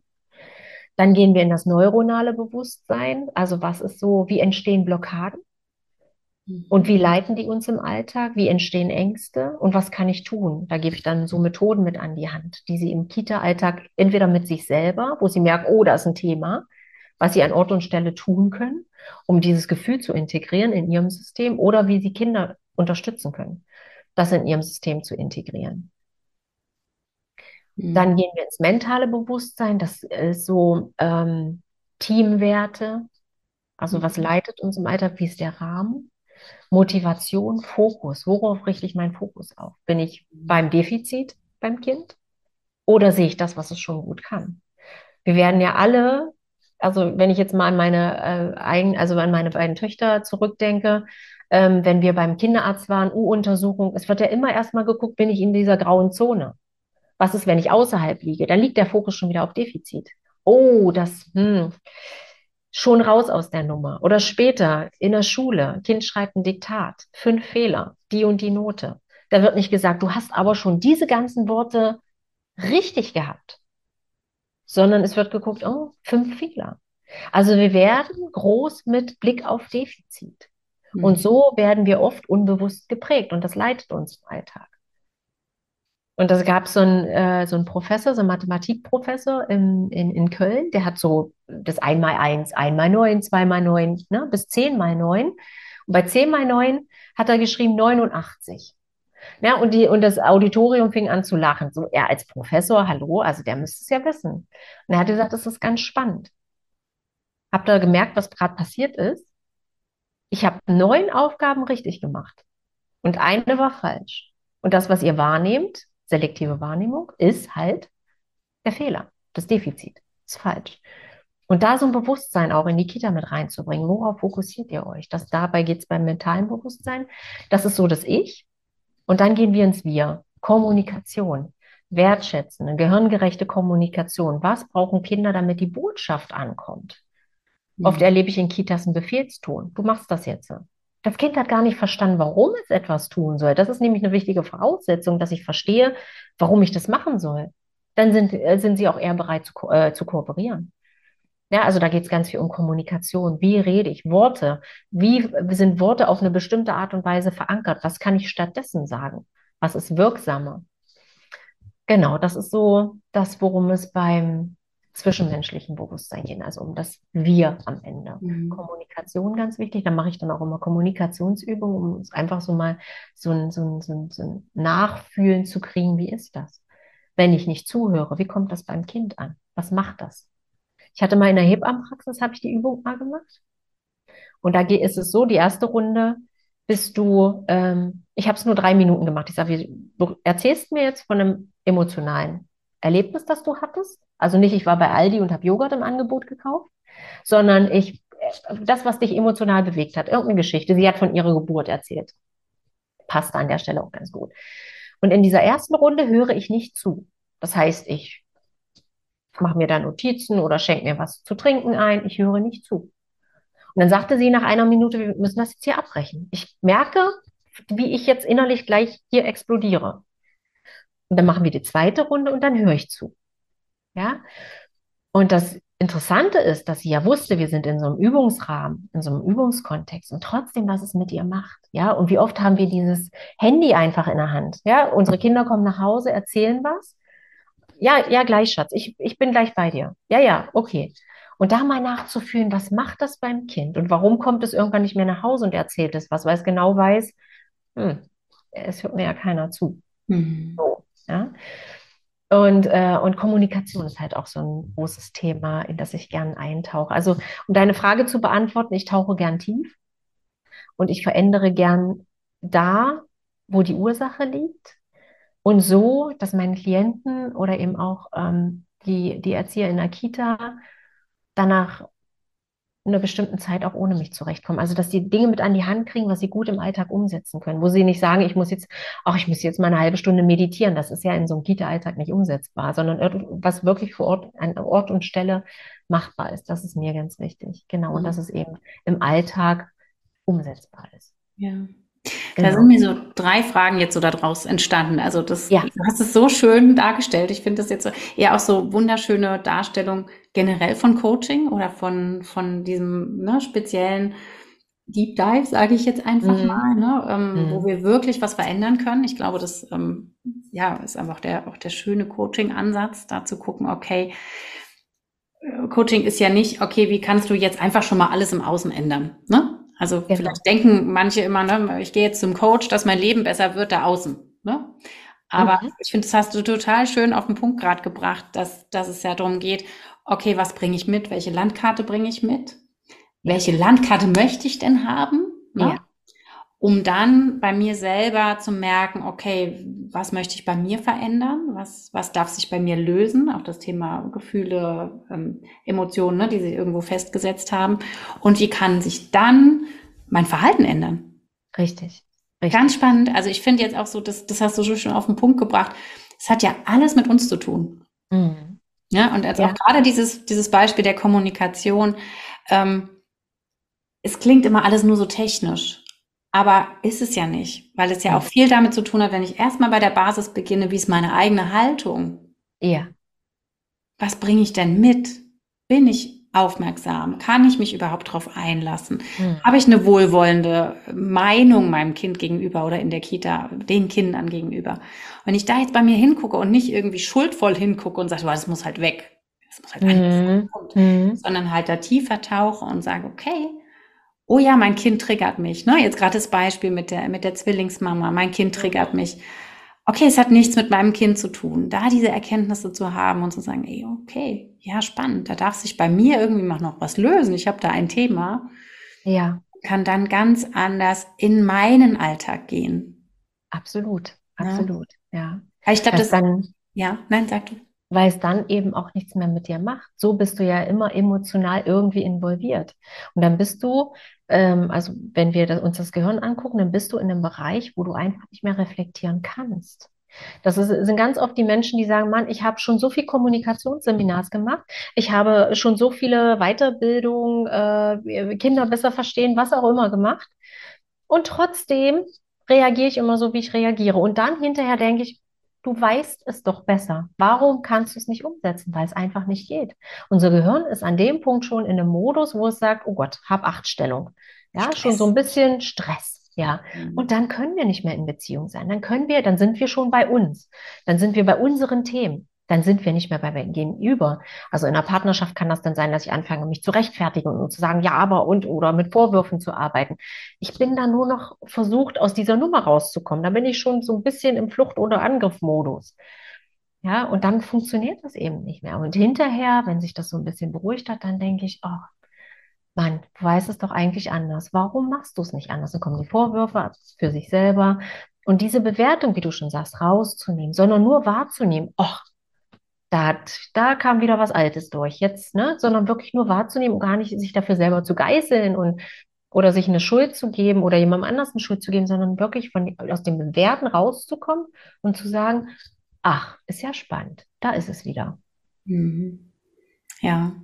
Dann gehen wir in das neuronale Bewusstsein, also was ist so, wie entstehen Blockaden? Und wie leiten die uns im Alltag? Wie entstehen Ängste? Und was kann ich tun? Da gebe ich dann so Methoden mit an die Hand, die sie im Kita-Alltag entweder mit sich selber, wo sie merken, oh, da ist ein Thema, was sie an Ort und Stelle tun können, um dieses Gefühl zu integrieren in ihrem System, oder wie sie Kinder unterstützen können, das in ihrem System zu integrieren. Mhm. Dann gehen wir ins mentale Bewusstsein, das ist so ähm, Teamwerte, also was mhm. leitet uns im Alltag, wie ist der Rahmen? Motivation, Fokus. Worauf richte ich meinen Fokus auf? Bin ich beim Defizit beim Kind oder sehe ich das, was es schon gut kann? Wir werden ja alle, also wenn ich jetzt mal an meine äh, eigen, also an meine beiden Töchter zurückdenke, ähm, wenn wir beim Kinderarzt waren, U-Untersuchung, es wird ja immer erstmal geguckt, bin ich in dieser grauen Zone? Was ist, wenn ich außerhalb liege? Dann liegt der Fokus schon wieder auf Defizit. Oh, das, hm, schon raus aus der Nummer. Oder später in der Schule, Kind schreibt ein Diktat, fünf Fehler, die und die Note. Da wird nicht gesagt, du hast aber schon diese ganzen Worte richtig gehabt, sondern es wird geguckt, oh, fünf Fehler. Also wir werden groß mit Blick auf Defizit. Und so werden wir oft unbewusst geprägt und das leitet uns im Alltag. Und da gab so es äh, so einen Professor, so einen Mathematikprofessor in, in, in Köln, der hat so das 1 mal 1, 1 mal 9, 2 mal 9, ne, bis 10 mal 9. Und bei 10 mal 9 hat er geschrieben 89. Ja, und, die, und das Auditorium fing an zu lachen. So, er als Professor, hallo, also der müsste es ja wissen. Und er hat gesagt, das ist ganz spannend. Habt ihr gemerkt, was gerade passiert ist? Ich habe neun Aufgaben richtig gemacht und eine war falsch. Und das, was ihr wahrnehmt, selektive Wahrnehmung ist halt der Fehler, das Defizit, ist falsch. Und da so ein Bewusstsein auch in die Kita mit reinzubringen, worauf fokussiert ihr euch? Das, dabei geht es beim mentalen Bewusstsein. Das ist so das Ich. Und dann gehen wir ins Wir. Kommunikation, wertschätzen, eine gehirngerechte Kommunikation. Was brauchen Kinder, damit die Botschaft ankommt? Mhm. Oft erlebe ich in Kitas einen Befehlston. Du machst das jetzt. Das Kind hat gar nicht verstanden, warum es etwas tun soll. Das ist nämlich eine wichtige Voraussetzung, dass ich verstehe, warum ich das machen soll. Dann sind, äh, sind sie auch eher bereit zu, äh, zu kooperieren. Ja, also da geht es ganz viel um Kommunikation. Wie rede ich? Worte. Wie sind Worte auf eine bestimmte Art und Weise verankert? Was kann ich stattdessen sagen? Was ist wirksamer? Genau, das ist so das, worum es beim zwischenmenschlichen Bewusstsein gehen, also um das Wir am Ende. Mhm. Kommunikation ganz wichtig, da mache ich dann auch immer Kommunikationsübungen, um einfach so mal so ein, so, ein, so, ein, so ein Nachfühlen zu kriegen, wie ist das? Wenn ich nicht zuhöre, wie kommt das beim Kind an? Was macht das? Ich hatte mal in der Hebammenpraxis, habe ich die Übung mal gemacht. Und da ist es so, die erste Runde bist du, ähm, ich habe es nur drei Minuten gemacht. Ich sage, du erzählst mir jetzt von einem emotionalen Erlebnis, das du hattest. Also nicht, ich war bei Aldi und habe Joghurt im Angebot gekauft, sondern ich, das, was dich emotional bewegt hat, irgendeine Geschichte. Sie hat von ihrer Geburt erzählt. Passt an der Stelle auch ganz gut. Und in dieser ersten Runde höre ich nicht zu. Das heißt, ich mache mir da Notizen oder schenke mir was zu trinken ein. Ich höre nicht zu. Und dann sagte sie nach einer Minute, wir müssen das jetzt hier abbrechen. Ich merke, wie ich jetzt innerlich gleich hier explodiere. Und dann machen wir die zweite Runde und dann höre ich zu. Ja? Und das Interessante ist, dass sie ja wusste, wir sind in so einem Übungsrahmen, in so einem Übungskontext und trotzdem, was es mit ihr macht. Ja, und wie oft haben wir dieses Handy einfach in der Hand? Ja, unsere Kinder kommen nach Hause, erzählen was. Ja, ja, gleich, Schatz. Ich, ich bin gleich bei dir. Ja, ja, okay. Und da mal nachzufühlen, was macht das beim Kind und warum kommt es irgendwann nicht mehr nach Hause und erzählt es was, weil es genau weiß, hm, es hört mir ja keiner zu. Mhm. So, ja. Und, äh, und Kommunikation ist halt auch so ein großes Thema, in das ich gern eintauche. Also, um deine Frage zu beantworten, ich tauche gern tief und ich verändere gern da, wo die Ursache liegt. Und so, dass meine Klienten oder eben auch ähm, die, die Erzieher in der Kita danach einer bestimmten Zeit auch ohne mich zurechtkommen. Also, dass die Dinge mit an die Hand kriegen, was sie gut im Alltag umsetzen können, wo sie nicht sagen, ich muss jetzt, ach, ich muss jetzt mal eine halbe Stunde meditieren. Das ist ja in so einem Kita-Alltag nicht umsetzbar, sondern was wirklich vor Ort, an Ort und Stelle machbar ist. Das ist mir ganz wichtig. Genau. Mhm. Und dass es eben im Alltag umsetzbar ist. Ja. Genau. Da sind mir so drei Fragen jetzt so daraus entstanden. Also das, ja. du hast es so schön dargestellt. Ich finde das jetzt so, eher auch so wunderschöne Darstellung generell von Coaching oder von, von diesem ne, speziellen Deep Dive, sage ich jetzt einfach mhm. mal, ne, ähm, mhm. wo wir wirklich was verändern können. Ich glaube, das ähm, ja, ist einfach der, auch der schöne Coaching-Ansatz, da zu gucken, okay, äh, Coaching ist ja nicht, okay, wie kannst du jetzt einfach schon mal alles im Außen ändern? Ne? Also genau. vielleicht denken manche immer, ne, ich gehe jetzt zum Coach, dass mein Leben besser wird da außen. Ne? Aber mhm. ich finde, das hast du total schön auf den Punkt gerade gebracht, dass, dass es ja darum geht, okay, was bringe ich mit? Welche Landkarte bringe ich mit? Welche Landkarte möchte ich denn haben? Ne? Ja. Um dann bei mir selber zu merken, okay, was möchte ich bei mir verändern? Was, was darf sich bei mir lösen? Auch das Thema Gefühle, ähm, Emotionen, ne, die sich irgendwo festgesetzt haben. Und wie kann sich dann mein Verhalten ändern? Richtig. Richtig. Ganz spannend. Also ich finde jetzt auch so, das, das hast du schon auf den Punkt gebracht. Es hat ja alles mit uns zu tun. Mhm. Ja, und also ja. auch gerade dieses, dieses Beispiel der Kommunikation, ähm, es klingt immer alles nur so technisch. Aber ist es ja nicht, weil es ja auch viel damit zu tun hat, wenn ich erstmal bei der Basis beginne, wie ist meine eigene Haltung? Ja. Was bringe ich denn mit? Bin ich aufmerksam? Kann ich mich überhaupt darauf einlassen? Hm. Habe ich eine wohlwollende Meinung meinem Kind gegenüber oder in der Kita den Kindern gegenüber? Wenn ich da jetzt bei mir hingucke und nicht irgendwie schuldvoll hingucke und sage, das muss halt weg, das muss halt weg, mhm. sondern halt da tiefer tauche und sage, okay, oh ja, mein Kind triggert mich. Ne? Jetzt gerade das Beispiel mit der, mit der Zwillingsmama, mein Kind triggert mich okay, es hat nichts mit meinem Kind zu tun. Da diese Erkenntnisse zu haben und zu sagen, ey, okay, ja, spannend, da darf sich bei mir irgendwie noch was lösen. Ich habe da ein Thema. Ja. Kann dann ganz anders in meinen Alltag gehen. Absolut, absolut, ja. ja. Ich glaube, das dann, ja, nein, sag du. Weil es dann eben auch nichts mehr mit dir macht. So bist du ja immer emotional irgendwie involviert. Und dann bist du ähm, also wenn wir das, uns das Gehirn angucken, dann bist du in einem Bereich, wo du einfach nicht mehr reflektieren kannst. Das ist, sind ganz oft die Menschen, die sagen, Mann, ich habe schon so viel Kommunikationsseminars gemacht, ich habe schon so viele Weiterbildungen, äh, Kinder besser verstehen, was auch immer gemacht. Und trotzdem reagiere ich immer so, wie ich reagiere. Und dann hinterher denke ich, Du weißt es doch besser. Warum kannst du es nicht umsetzen? Weil es einfach nicht geht. Unser Gehirn ist an dem Punkt schon in einem Modus, wo es sagt, oh Gott, hab acht Stellung. Ja, Stress. schon so ein bisschen Stress. Ja. Mhm. Und dann können wir nicht mehr in Beziehung sein. Dann können wir, dann sind wir schon bei uns. Dann sind wir bei unseren Themen dann sind wir nicht mehr beim Gegenüber. Also in einer Partnerschaft kann das dann sein, dass ich anfange, mich zu rechtfertigen und zu sagen, ja, aber und oder mit Vorwürfen zu arbeiten. Ich bin da nur noch versucht, aus dieser Nummer rauszukommen. Da bin ich schon so ein bisschen im Flucht- oder Angriffmodus. Ja, und dann funktioniert das eben nicht mehr. Und hinterher, wenn sich das so ein bisschen beruhigt hat, dann denke ich, oh, Mann, du weißt es doch eigentlich anders. Warum machst du es nicht anders? Dann kommen die Vorwürfe für sich selber. Und diese Bewertung, wie du schon sagst, rauszunehmen, sondern nur wahrzunehmen, oh, da, hat, da kam wieder was Altes durch jetzt, ne? Sondern wirklich nur wahrzunehmen und gar nicht sich dafür selber zu geißeln und oder sich eine Schuld zu geben oder jemandem anders eine Schuld zu geben, sondern wirklich von, aus dem Bewerten rauszukommen und zu sagen, ach, ist ja spannend, da ist es wieder. Mhm. Ja,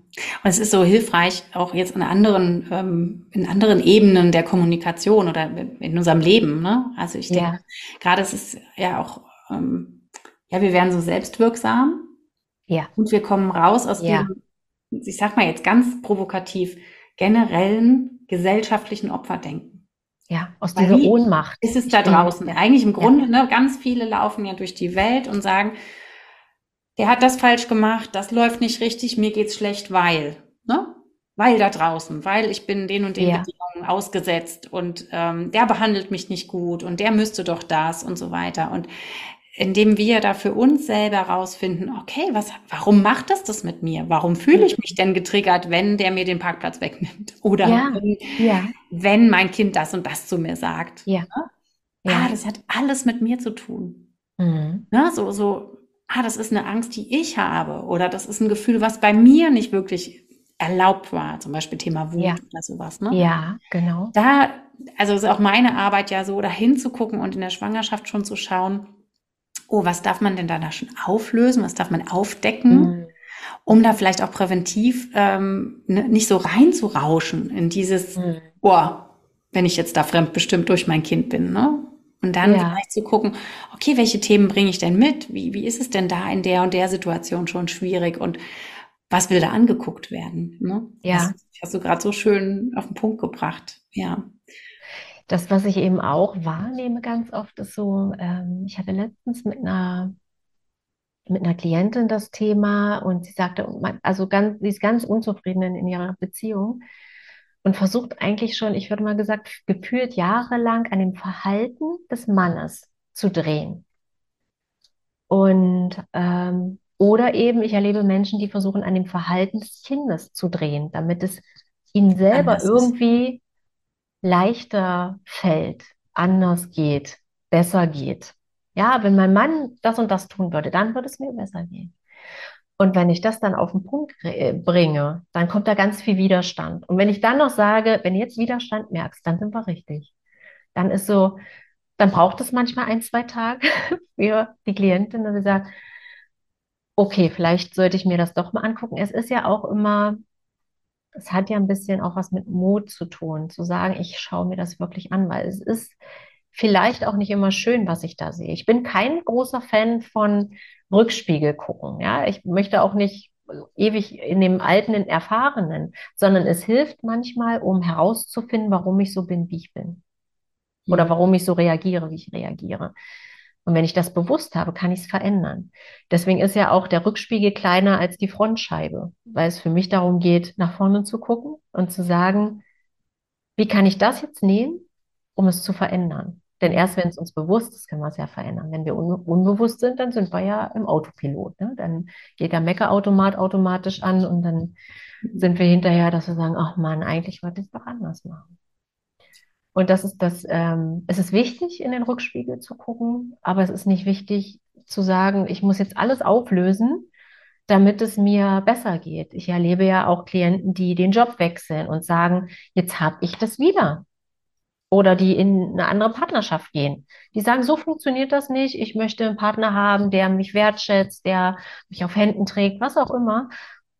und es ist so hilfreich, auch jetzt in anderen, ähm, in anderen Ebenen der Kommunikation oder in unserem Leben. Ne? Also ich denke, ja. gerade es ist ja auch, ähm, ja, wir werden so selbstwirksam ja. Und wir kommen raus aus ja. dem, ich sag mal jetzt ganz provokativ, generellen gesellschaftlichen Opferdenken. Ja, aus dieser Ohnmacht. Ist es da draußen? Ja. Eigentlich im Grunde, ja. ne, ganz viele laufen ja durch die Welt und sagen, der hat das falsch gemacht, das läuft nicht richtig, mir geht's schlecht, weil, ne? Weil da draußen, weil ich bin den und den ja. Bedingungen ausgesetzt und ähm, der behandelt mich nicht gut und der müsste doch das und so weiter. Und indem wir da für uns selber rausfinden, okay, was, warum macht das das mit mir? Warum fühle ich mich denn getriggert, wenn der mir den Parkplatz wegnimmt? Oder Ja, wenn, ja, wenn mein Kind das und das zu mir sagt. ja, Ah, ja. das hat alles mit mir zu tun. Mhm. Ne? So, so, ah, das ist eine Angst, die ich habe. Oder das ist ein Gefühl, was bei mir nicht wirklich erlaubt war. Zum Beispiel Thema Wut oder sowas. Ne? Ja, genau. Da, also ist auch meine Arbeit ja so, da hinzugucken und in der Schwangerschaft schon zu schauen, oh, was darf man denn da, da schon auflösen? Was darf man aufdecken? Mhm. Um da vielleicht auch präventiv ähm, ne, nicht so reinzurauschen in dieses, Mhm. boah, wenn ich jetzt da fremdbestimmt durch mein Kind bin, ne? Und dann Ja. vielleicht zu gucken, okay, welche Themen bringe ich denn mit? Wie, wie ist es denn da in der und der Situation schon schwierig? Und was will da angeguckt werden? Ne? Ja. Das hast du gerade so schön auf den Punkt gebracht. Ja. Das, was ich eben auch wahrnehme ganz oft, ist so, ähm, ich hatte letztens mit einer, mit einer Klientin das Thema und sie sagte, man- also ganz, sie ist ganz unzufrieden in, in ihrer Beziehung und versucht eigentlich schon, ich würde mal gesagt, gefühlt jahrelang an dem Verhalten des Mannes zu drehen. Und ähm, oder eben, ich erlebe Menschen, die versuchen, an dem Verhalten des Kindes zu drehen, damit es ihnen selber Anders irgendwie leichter fällt, anders geht, besser geht. Ja, wenn mein Mann das und das tun würde, dann würde es mir besser gehen. Und wenn ich das dann auf den Punkt äh, bringe, dann kommt da ganz viel Widerstand. Und wenn ich dann noch sage, wenn du jetzt Widerstand merkst, dann sind wir richtig. Dann ist so, dann braucht es manchmal ein, zwei Tage für die Klientin, dass sie sagt, okay, vielleicht sollte ich mir das doch mal angucken. Es ist ja auch immer, es hat ja ein bisschen auch was mit Mut zu tun, zu sagen, ich schaue mir das wirklich an, weil es ist vielleicht auch nicht immer schön, was ich da sehe. Ich bin kein großer Fan von Rückspiegel gucken. Ja, ich möchte auch nicht ewig in dem alten, in Erfahrenen, sondern es hilft manchmal, um herauszufinden, warum ich so bin, wie ich bin. Oder warum ich so reagiere, wie ich reagiere. Und wenn ich das bewusst habe, kann ich es verändern. Deswegen ist ja auch der Rückspiegel kleiner als die Frontscheibe, weil es für mich darum geht, nach vorne zu gucken und zu sagen, wie kann ich das jetzt nehmen, um es zu verändern? Denn erst wenn es uns bewusst ist, können wir es ja verändern. Wenn wir un unbewusst sind, dann sind wir ja im Autopilot. Ne? Dann geht der Meckerautomat automatisch an und dann sind wir hinterher, dass wir sagen, ach Mann, eigentlich wollte ich es doch anders machen. Und das ist das, ähm, es ist wichtig, in den Rückspiegel zu gucken, aber es ist nicht wichtig zu sagen, ich muss jetzt alles auflösen, damit es mir besser geht. Ich erlebe ja auch Klienten, die den Job wechseln und sagen, jetzt habe ich das wieder. Oder die in eine andere Partnerschaft gehen. Die sagen, so funktioniert das nicht. Ich möchte einen Partner haben, der mich wertschätzt, der mich auf Händen trägt, was auch immer.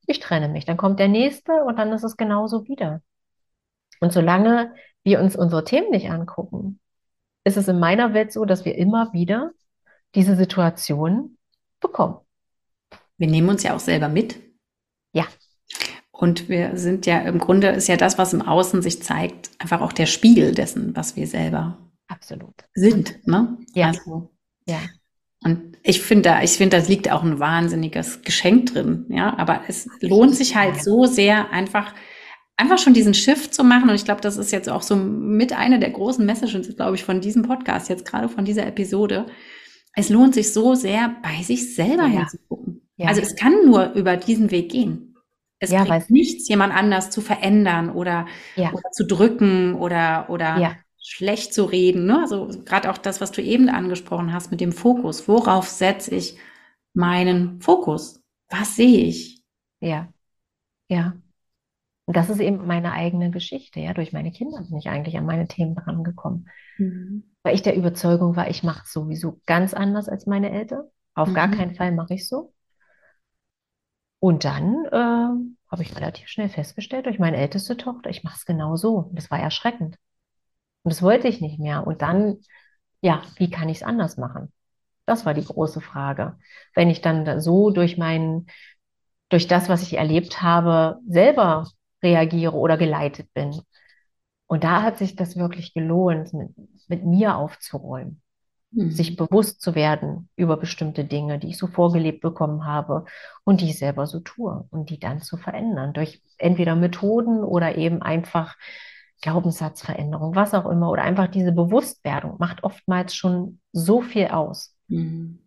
Ich trenne mich. Dann kommt der nächste und dann ist es genauso wieder. Und solange wir uns unsere Themen nicht angucken, ist es in meiner Welt so, dass wir immer wieder diese Situation bekommen. Wir nehmen uns ja auch selber mit. Ja. Und wir sind ja, im Grunde ist ja das, was im Außen sich zeigt, einfach auch der Spiegel dessen, was wir selber Absolut. sind. Ne? Ja. Also, Ja. und ich finde da, ich finde, da liegt auch ein wahnsinniges Geschenk drin. Ja, aber es lohnt sich halt so sehr, einfach, einfach schon diesen Shift zu machen. Und ich glaube, das ist jetzt auch so mit einer der großen Messages, glaube ich, von diesem Podcast, jetzt gerade von dieser Episode. Es lohnt sich so sehr, bei sich selber Ja. hinzugucken. Ja. Also es kann nur über diesen Weg gehen. Es Ja, bringt nichts, jemand anders zu verändern oder, Ja. oder zu drücken oder, oder schlecht zu reden. Ne? Also gerade auch das, was du eben angesprochen hast mit dem Fokus. Worauf setze ich meinen Fokus? Was sehe ich? Ja, ja. Und das ist eben meine eigene Geschichte. Ja, durch meine Kinder bin ich eigentlich an meine Themen rangekommen. Weil ich der Überzeugung war, ich mache es sowieso ganz anders als meine Eltern. Auf gar Mhm. keinen Fall mache ich so. Und dann ähm, habe ich relativ schnell festgestellt, durch meine älteste Tochter, ich mache es genau so. Und das war erschreckend. Und das wollte ich nicht mehr. Und dann, ja, wie kann ich es anders machen? Das war die große Frage. Wenn ich dann da so durch mein, durch das, was ich erlebt habe, selber reagiere oder geleitet bin. Und da hat sich das wirklich gelohnt, mit, mit mir aufzuräumen, Mhm. sich bewusst zu werden über bestimmte Dinge, die ich so vorgelebt bekommen habe und die ich selber so tue und die dann zu verändern durch entweder Methoden oder eben einfach Glaubenssatzveränderung, was auch immer, oder einfach diese Bewusstwerdung macht oftmals schon so viel aus. Mhm.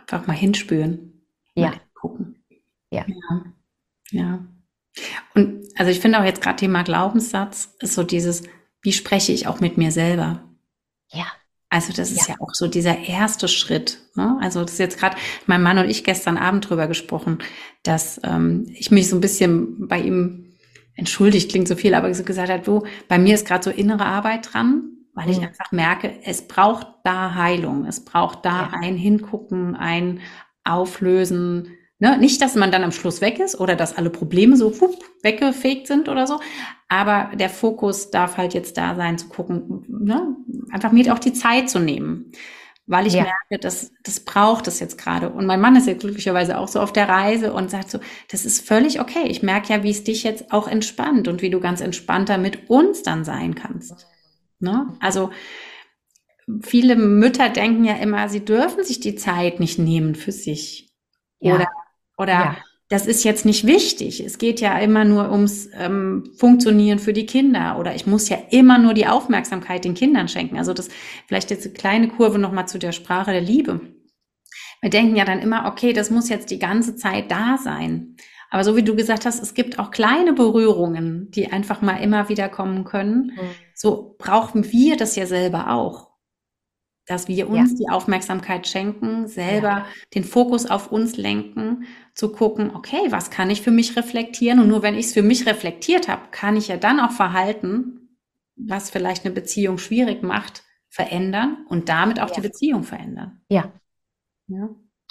Einfach mal hinspüren. Ja. Mal gucken. Ja. ja. Ja. Und also ich finde auch jetzt gerade Thema Glaubenssatz ist so dieses, wie spreche ich auch mit mir selber? Ja. Also das ist ja, ja auch so dieser erste Schritt. Ne? Also das ist jetzt gerade mein Mann und ich gestern Abend drüber gesprochen, dass ähm, ich mich so ein bisschen bei ihm entschuldigt, klingt so viel, aber so gesagt hat, du, bei mir ist gerade so innere Arbeit dran, weil mhm. ich einfach merke, es braucht da Heilung, es braucht da ja. ein Hingucken, ein Auflösen, Ne? Nicht, dass man dann am Schluss weg ist oder dass alle Probleme so wupp, weggefegt sind oder so. Aber der Fokus darf halt jetzt da sein, zu gucken, ne? einfach mir auch die Zeit zu nehmen. Weil ich ja. merke, dass das braucht es jetzt gerade. Und mein Mann ist ja glücklicherweise auch so auf der Reise und sagt so, das ist völlig okay. Ich merke ja, wie es dich jetzt auch entspannt und wie du ganz entspannter mit uns dann sein kannst. Ne? Also viele Mütter denken ja immer, sie dürfen sich die Zeit nicht nehmen für sich. Ja. Oder oder ja. das ist jetzt nicht wichtig. Es geht ja immer nur ums ähm, Funktionieren für die Kinder. Oder ich muss ja immer nur die Aufmerksamkeit den Kindern schenken. Also das vielleicht jetzt eine kleine Kurve nochmal zu der Sprache der Liebe. Wir denken ja dann immer, okay, das muss jetzt die ganze Zeit da sein. Aber so wie du gesagt hast, es gibt auch kleine Berührungen, die einfach mal immer wieder kommen können. Mhm. So brauchen wir das ja selber auch dass wir uns ja. die Aufmerksamkeit schenken, selber ja. den Fokus auf uns lenken, zu gucken, okay, was kann ich für mich reflektieren? Und nur wenn ich es für mich reflektiert habe, kann ich ja dann auch Verhalten, was vielleicht eine Beziehung schwierig macht, verändern und damit auch ja. die Beziehung verändern. Ja. ja.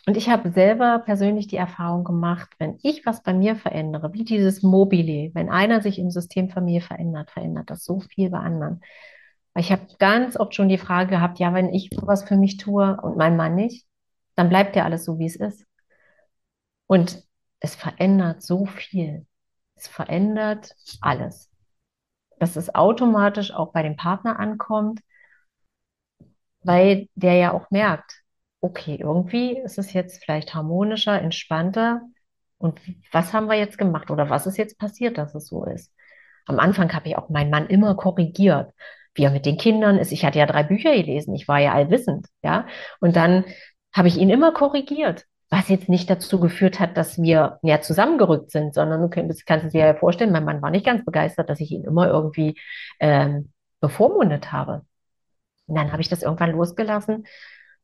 Und ich habe selber persönlich die Erfahrung gemacht, wenn ich was bei mir verändere, wie dieses Mobile, wenn einer sich im System Familie verändert, verändert das so viel bei anderen. Ich habe ganz oft schon die Frage gehabt, ja, wenn ich was für mich tue und mein Mann nicht, dann bleibt ja alles so, wie es ist. Und es verändert so viel. Es verändert alles. Dass es automatisch auch bei dem Partner ankommt, weil der ja auch merkt, okay, irgendwie ist es jetzt vielleicht harmonischer, entspannter. Und was haben wir jetzt gemacht oder was ist jetzt passiert, dass es so ist? Am Anfang habe ich auch meinen Mann immer korrigiert wie mit den Kindern ist. Ich hatte ja drei Bücher gelesen, ich war ja allwissend, ja. Und dann habe ich ihn immer korrigiert, was jetzt nicht dazu geführt hat, dass wir näher zusammengerückt sind, sondern du kannst, kannst es dir ja vorstellen, mein Mann war nicht ganz begeistert, dass ich ihn immer irgendwie ähm, bevormundet habe. Und dann habe ich das irgendwann losgelassen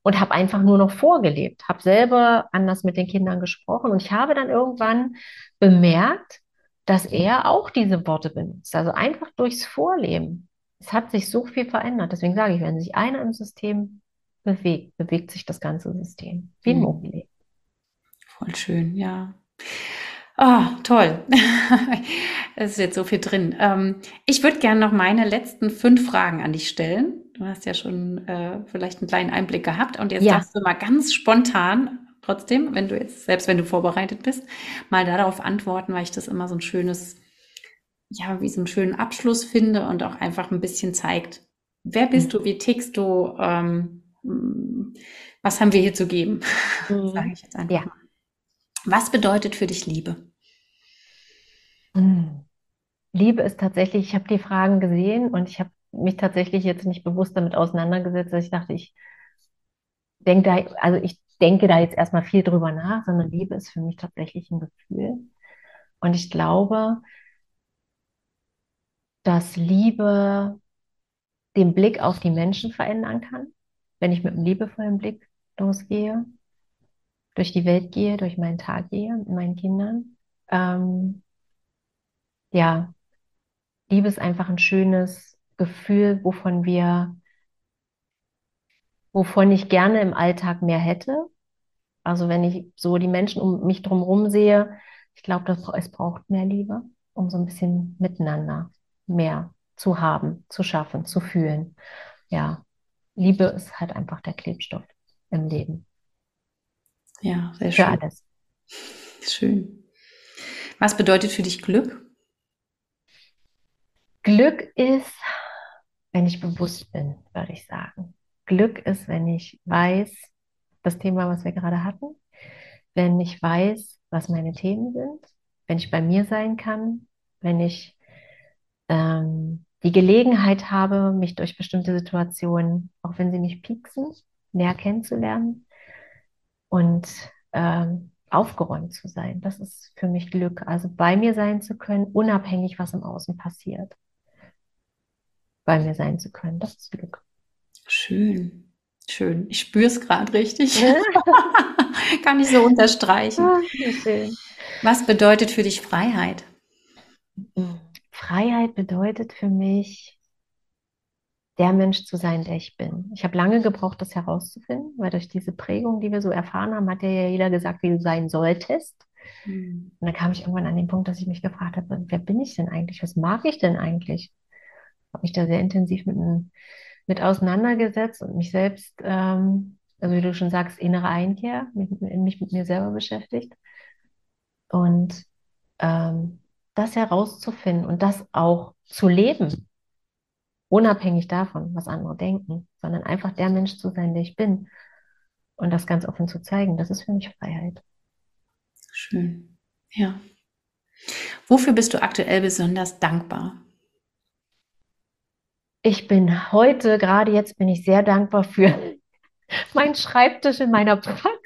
und habe einfach nur noch vorgelebt, habe selber anders mit den Kindern gesprochen und ich habe dann irgendwann bemerkt, dass er auch diese Worte benutzt. Also einfach durchs Vorleben es hat sich so viel verändert. Deswegen sage ich, wenn sich einer im System bewegt, bewegt sich das ganze System. Wie ein mhm. Mobile. Voll schön, ja. Ah, oh, toll. es ist jetzt so viel drin. Ähm, ich würde gerne noch meine letzten fünf Fragen an dich stellen. Du hast ja schon äh, vielleicht einen kleinen Einblick gehabt und jetzt ja. darfst du mal ganz spontan trotzdem, wenn du jetzt, selbst wenn du vorbereitet bist, mal darauf antworten, weil ich das immer so ein schönes ja, wie so einen schönen Abschluss finde und auch einfach ein bisschen zeigt, wer bist mhm. du, wie tickst du, ähm, was haben wir hier zu geben, mhm. sage ich jetzt einfach ja. Was bedeutet für dich Liebe? Mhm. Liebe ist tatsächlich, ich habe die Fragen gesehen und ich habe mich tatsächlich jetzt nicht bewusst damit auseinandergesetzt, dass ich dachte, ich denke da, also ich denke da jetzt erstmal viel drüber nach, sondern Liebe ist für mich tatsächlich ein Gefühl. Und ich glaube, dass Liebe den Blick auf die Menschen verändern kann, wenn ich mit einem liebevollen Blick losgehe, durch die Welt gehe, durch meinen Tag gehe mit meinen Kindern. Ähm, ja, Liebe ist einfach ein schönes Gefühl, wovon wir, wovon ich gerne im Alltag mehr hätte. Also wenn ich so die Menschen um mich drumherum sehe, ich glaube, es braucht mehr Liebe, um so ein bisschen miteinander mehr zu haben, zu schaffen, zu fühlen. Ja, Liebe ist halt einfach der Klebstoff im Leben. Ja, sehr schön. Für alles. Schön. Was bedeutet für dich Glück? Glück ist, wenn ich bewusst bin, würde ich sagen. Glück ist, wenn ich weiß, das Thema, was wir gerade hatten, wenn ich weiß, was meine Themen sind, wenn ich bei mir sein kann, wenn ich ähm, die Gelegenheit habe, mich durch bestimmte Situationen, auch wenn sie mich pieksen, näher kennenzulernen. und ähm, aufgeräumt zu sein. Das ist für mich Glück. Also bei mir sein zu können, unabhängig, was im Außen passiert. Bei mir sein zu können, das ist Glück. Schön. Schön. Ich spüre es gerade richtig. Kann ich so unterstreichen. Schön. Was bedeutet für dich Freiheit? Freiheit bedeutet für mich, der Mensch zu sein, der ich bin. Ich habe lange gebraucht, das herauszufinden, weil durch diese Prägung, die wir so erfahren haben, hat ja jeder gesagt, wie du sein solltest. Mhm. Und dann kam ich irgendwann an den Punkt, dass ich mich gefragt habe, wer bin ich denn eigentlich? Was mag ich denn eigentlich? Habe mich da sehr intensiv mit, mit auseinandergesetzt und mich selbst, ähm, also wie du schon sagst, innere Einkehr, mich, mich mit mir selber beschäftigt. Und ähm, das herauszufinden und das auch zu leben, unabhängig davon, was andere denken, sondern einfach der Mensch zu sein, der ich bin und das ganz offen zu zeigen, das ist für mich Freiheit. Schön. Ja. Wofür bist du aktuell besonders dankbar? Ich bin heute, gerade jetzt, bin ich sehr dankbar für meinen Schreibtisch in meiner Praxis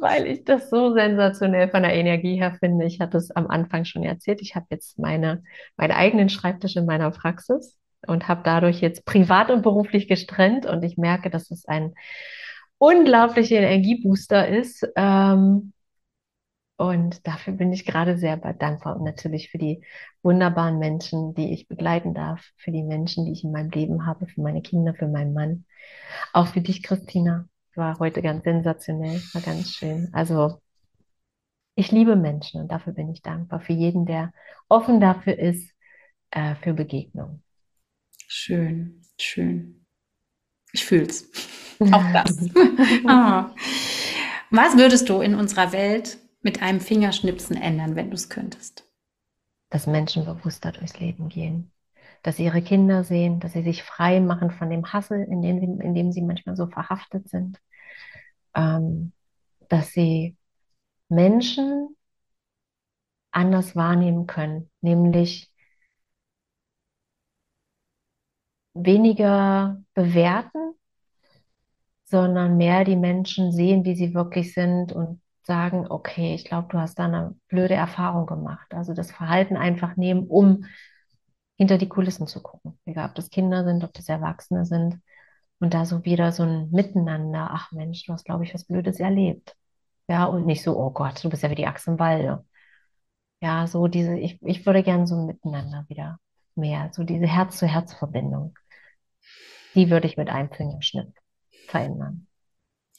weil ich das so sensationell von der Energie her finde. Ich hatte es am Anfang schon erzählt. Ich habe jetzt meine, meinen eigenen Schreibtisch in meiner Praxis und habe dadurch jetzt privat und beruflich gestrennt und ich merke, dass es ein unglaublicher Energiebooster ist. Ähm, und dafür bin ich gerade sehr dankbar und natürlich für die wunderbaren Menschen, die ich begleiten darf, für die Menschen, die ich in meinem Leben habe, für meine Kinder, für meinen Mann. Auch für dich, Christina war heute ganz sensationell, war ganz schön. Also ich liebe Menschen und dafür bin ich dankbar für jeden, der offen dafür ist, äh, für Begegnung. Schön, schön. Ich fühl's. Auch das. oh. Was würdest du in unserer Welt mit einem Fingerschnipsen ändern, wenn du es könntest? Dass Menschen bewusster durchs Leben gehen dass sie ihre Kinder sehen, dass sie sich frei machen von dem Hassel, in dem sie, in dem sie manchmal so verhaftet sind, ähm, dass sie Menschen anders wahrnehmen können, nämlich weniger bewerten, sondern mehr die Menschen sehen, wie sie wirklich sind und sagen, okay, ich glaube, du hast da eine blöde Erfahrung gemacht. Also das Verhalten einfach nehmen, um hinter die Kulissen zu gucken. Egal, ob das Kinder sind, ob das Erwachsene sind. Und da so wieder so ein Miteinander. Ach Mensch, du hast, glaube ich, was Blödes erlebt. Ja, und nicht so, oh Gott, du bist ja wie die Axt im Walde. Ja, so diese, ich, ich würde gerne so ein Miteinander wieder mehr, so diese Herz-zu-Herz-Verbindung. Die würde ich mit einem Fingerschnitt verändern.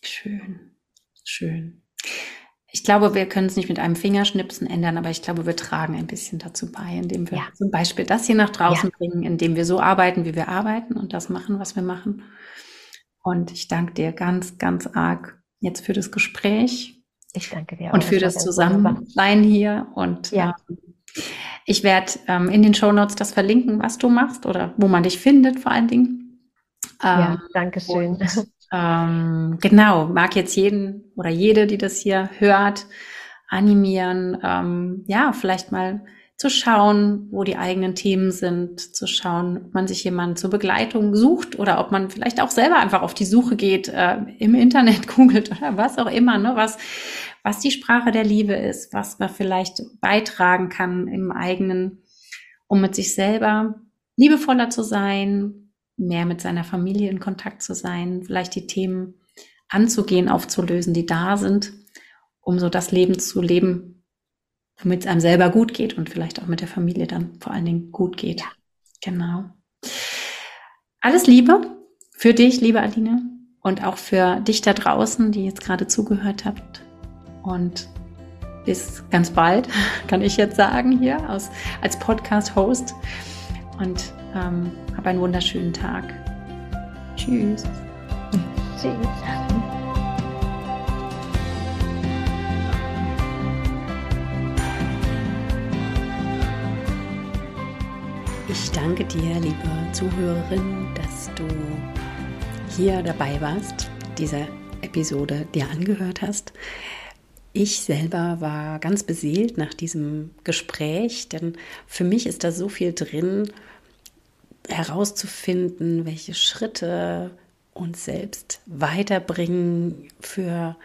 Schön, schön. Ich glaube, wir können es nicht mit einem Fingerschnipsen ändern, aber ich glaube, wir tragen ein bisschen dazu bei, indem wir ja. zum Beispiel das hier nach draußen ja. bringen, indem wir so arbeiten, wie wir arbeiten und das machen, was wir machen. Und ich danke dir ganz, ganz arg jetzt für das Gespräch. Ich danke dir. Auch. Und für das, das Zusammensein hier. Und ja. Ähm, ich werde ähm, in den Show Notes das verlinken, was du machst oder wo man dich findet, vor allen Dingen. ja, ähm, danke schön. Und, ähm, genau, mag jetzt jeden oder jede, die das hier hört, animieren, ähm, ja, vielleicht mal zu schauen, wo die eigenen Themen sind, zu schauen, ob man sich jemanden zur Begleitung sucht oder ob man vielleicht auch selber einfach auf die Suche geht, äh, im Internet googelt oder was auch immer, ne, was, was die Sprache der Liebe ist, was man vielleicht beitragen kann im eigenen, um mit sich selber liebevoller zu sein, mehr mit seiner Familie in Kontakt zu sein, vielleicht die Themen anzugehen, aufzulösen, die da sind, um so das Leben zu leben, womit es einem selber gut geht und vielleicht auch mit der Familie dann vor allen Dingen gut geht. Ja. Genau. Alles Liebe für dich, liebe Aline, und auch für dich da draußen, die jetzt gerade zugehört habt. Und bis ganz bald, kann ich jetzt sagen, hier aus, als Podcast-Host. Und ähm, hab einen wunderschönen Tag. Tschüss. Tschüss. Ich danke dir, liebe Zuhörerin, dass du hier dabei warst, diese Episode dir angehört hast. Ich selber war ganz beseelt nach diesem Gespräch, denn für mich ist da so viel drin, herauszufinden, welche Schritte uns selbst weiterbringen für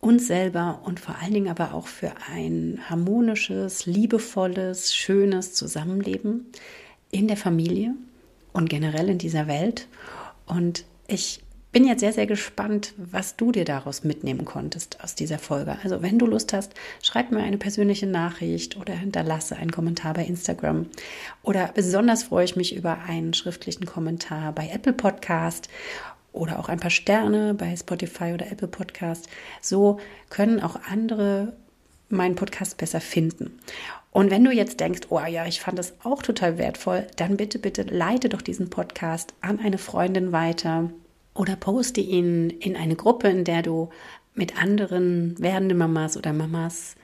uns selber und vor allen Dingen aber auch für ein harmonisches, liebevolles, schönes Zusammenleben in der Familie und generell in dieser Welt. Und ich bin jetzt sehr, sehr gespannt, was du dir daraus mitnehmen konntest aus dieser Folge. Also wenn du Lust hast, schreib mir eine persönliche Nachricht oder hinterlasse einen Kommentar bei Instagram. Oder besonders freue ich mich über einen schriftlichen Kommentar bei Apple Podcast oder auch ein paar Sterne bei Spotify oder Apple Podcast. So können auch andere meinen Podcast besser finden. Und wenn du jetzt denkst, oh ja, ich fand das auch total wertvoll, dann bitte, bitte leite doch diesen Podcast an eine Freundin weiter oder poste ihn in eine Gruppe, in der du mit anderen werdenden Mamas oder Mamas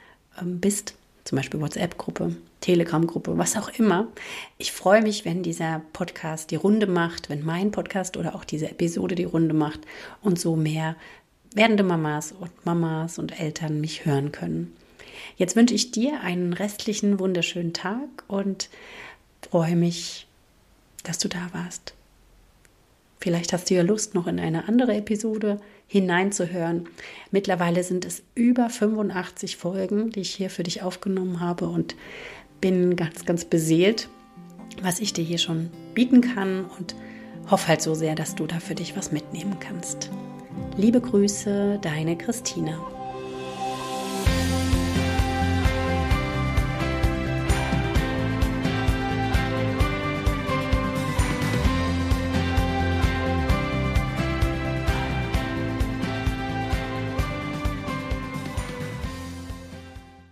ähm, bist, zum Beispiel WhatsApp-Gruppe, Telegram-Gruppe, was auch immer. Ich freue mich, wenn dieser Podcast die Runde macht, wenn mein Podcast oder auch diese Episode die Runde macht und so mehr werdende Mamas und Mamas und Eltern mich hören können. Jetzt wünsche ich dir einen restlichen wunderschönen Tag und freue mich, dass du da warst. Vielleicht hast du ja Lust, noch in eine andere Episode hineinzuhören. Mittlerweile sind es über 85 Folgen, die ich hier für dich aufgenommen habe und bin ganz, ganz beseelt, was ich dir hier schon bieten kann und hoffe halt so sehr, dass du da für dich was mitnehmen kannst. Liebe Grüße, deine Christina.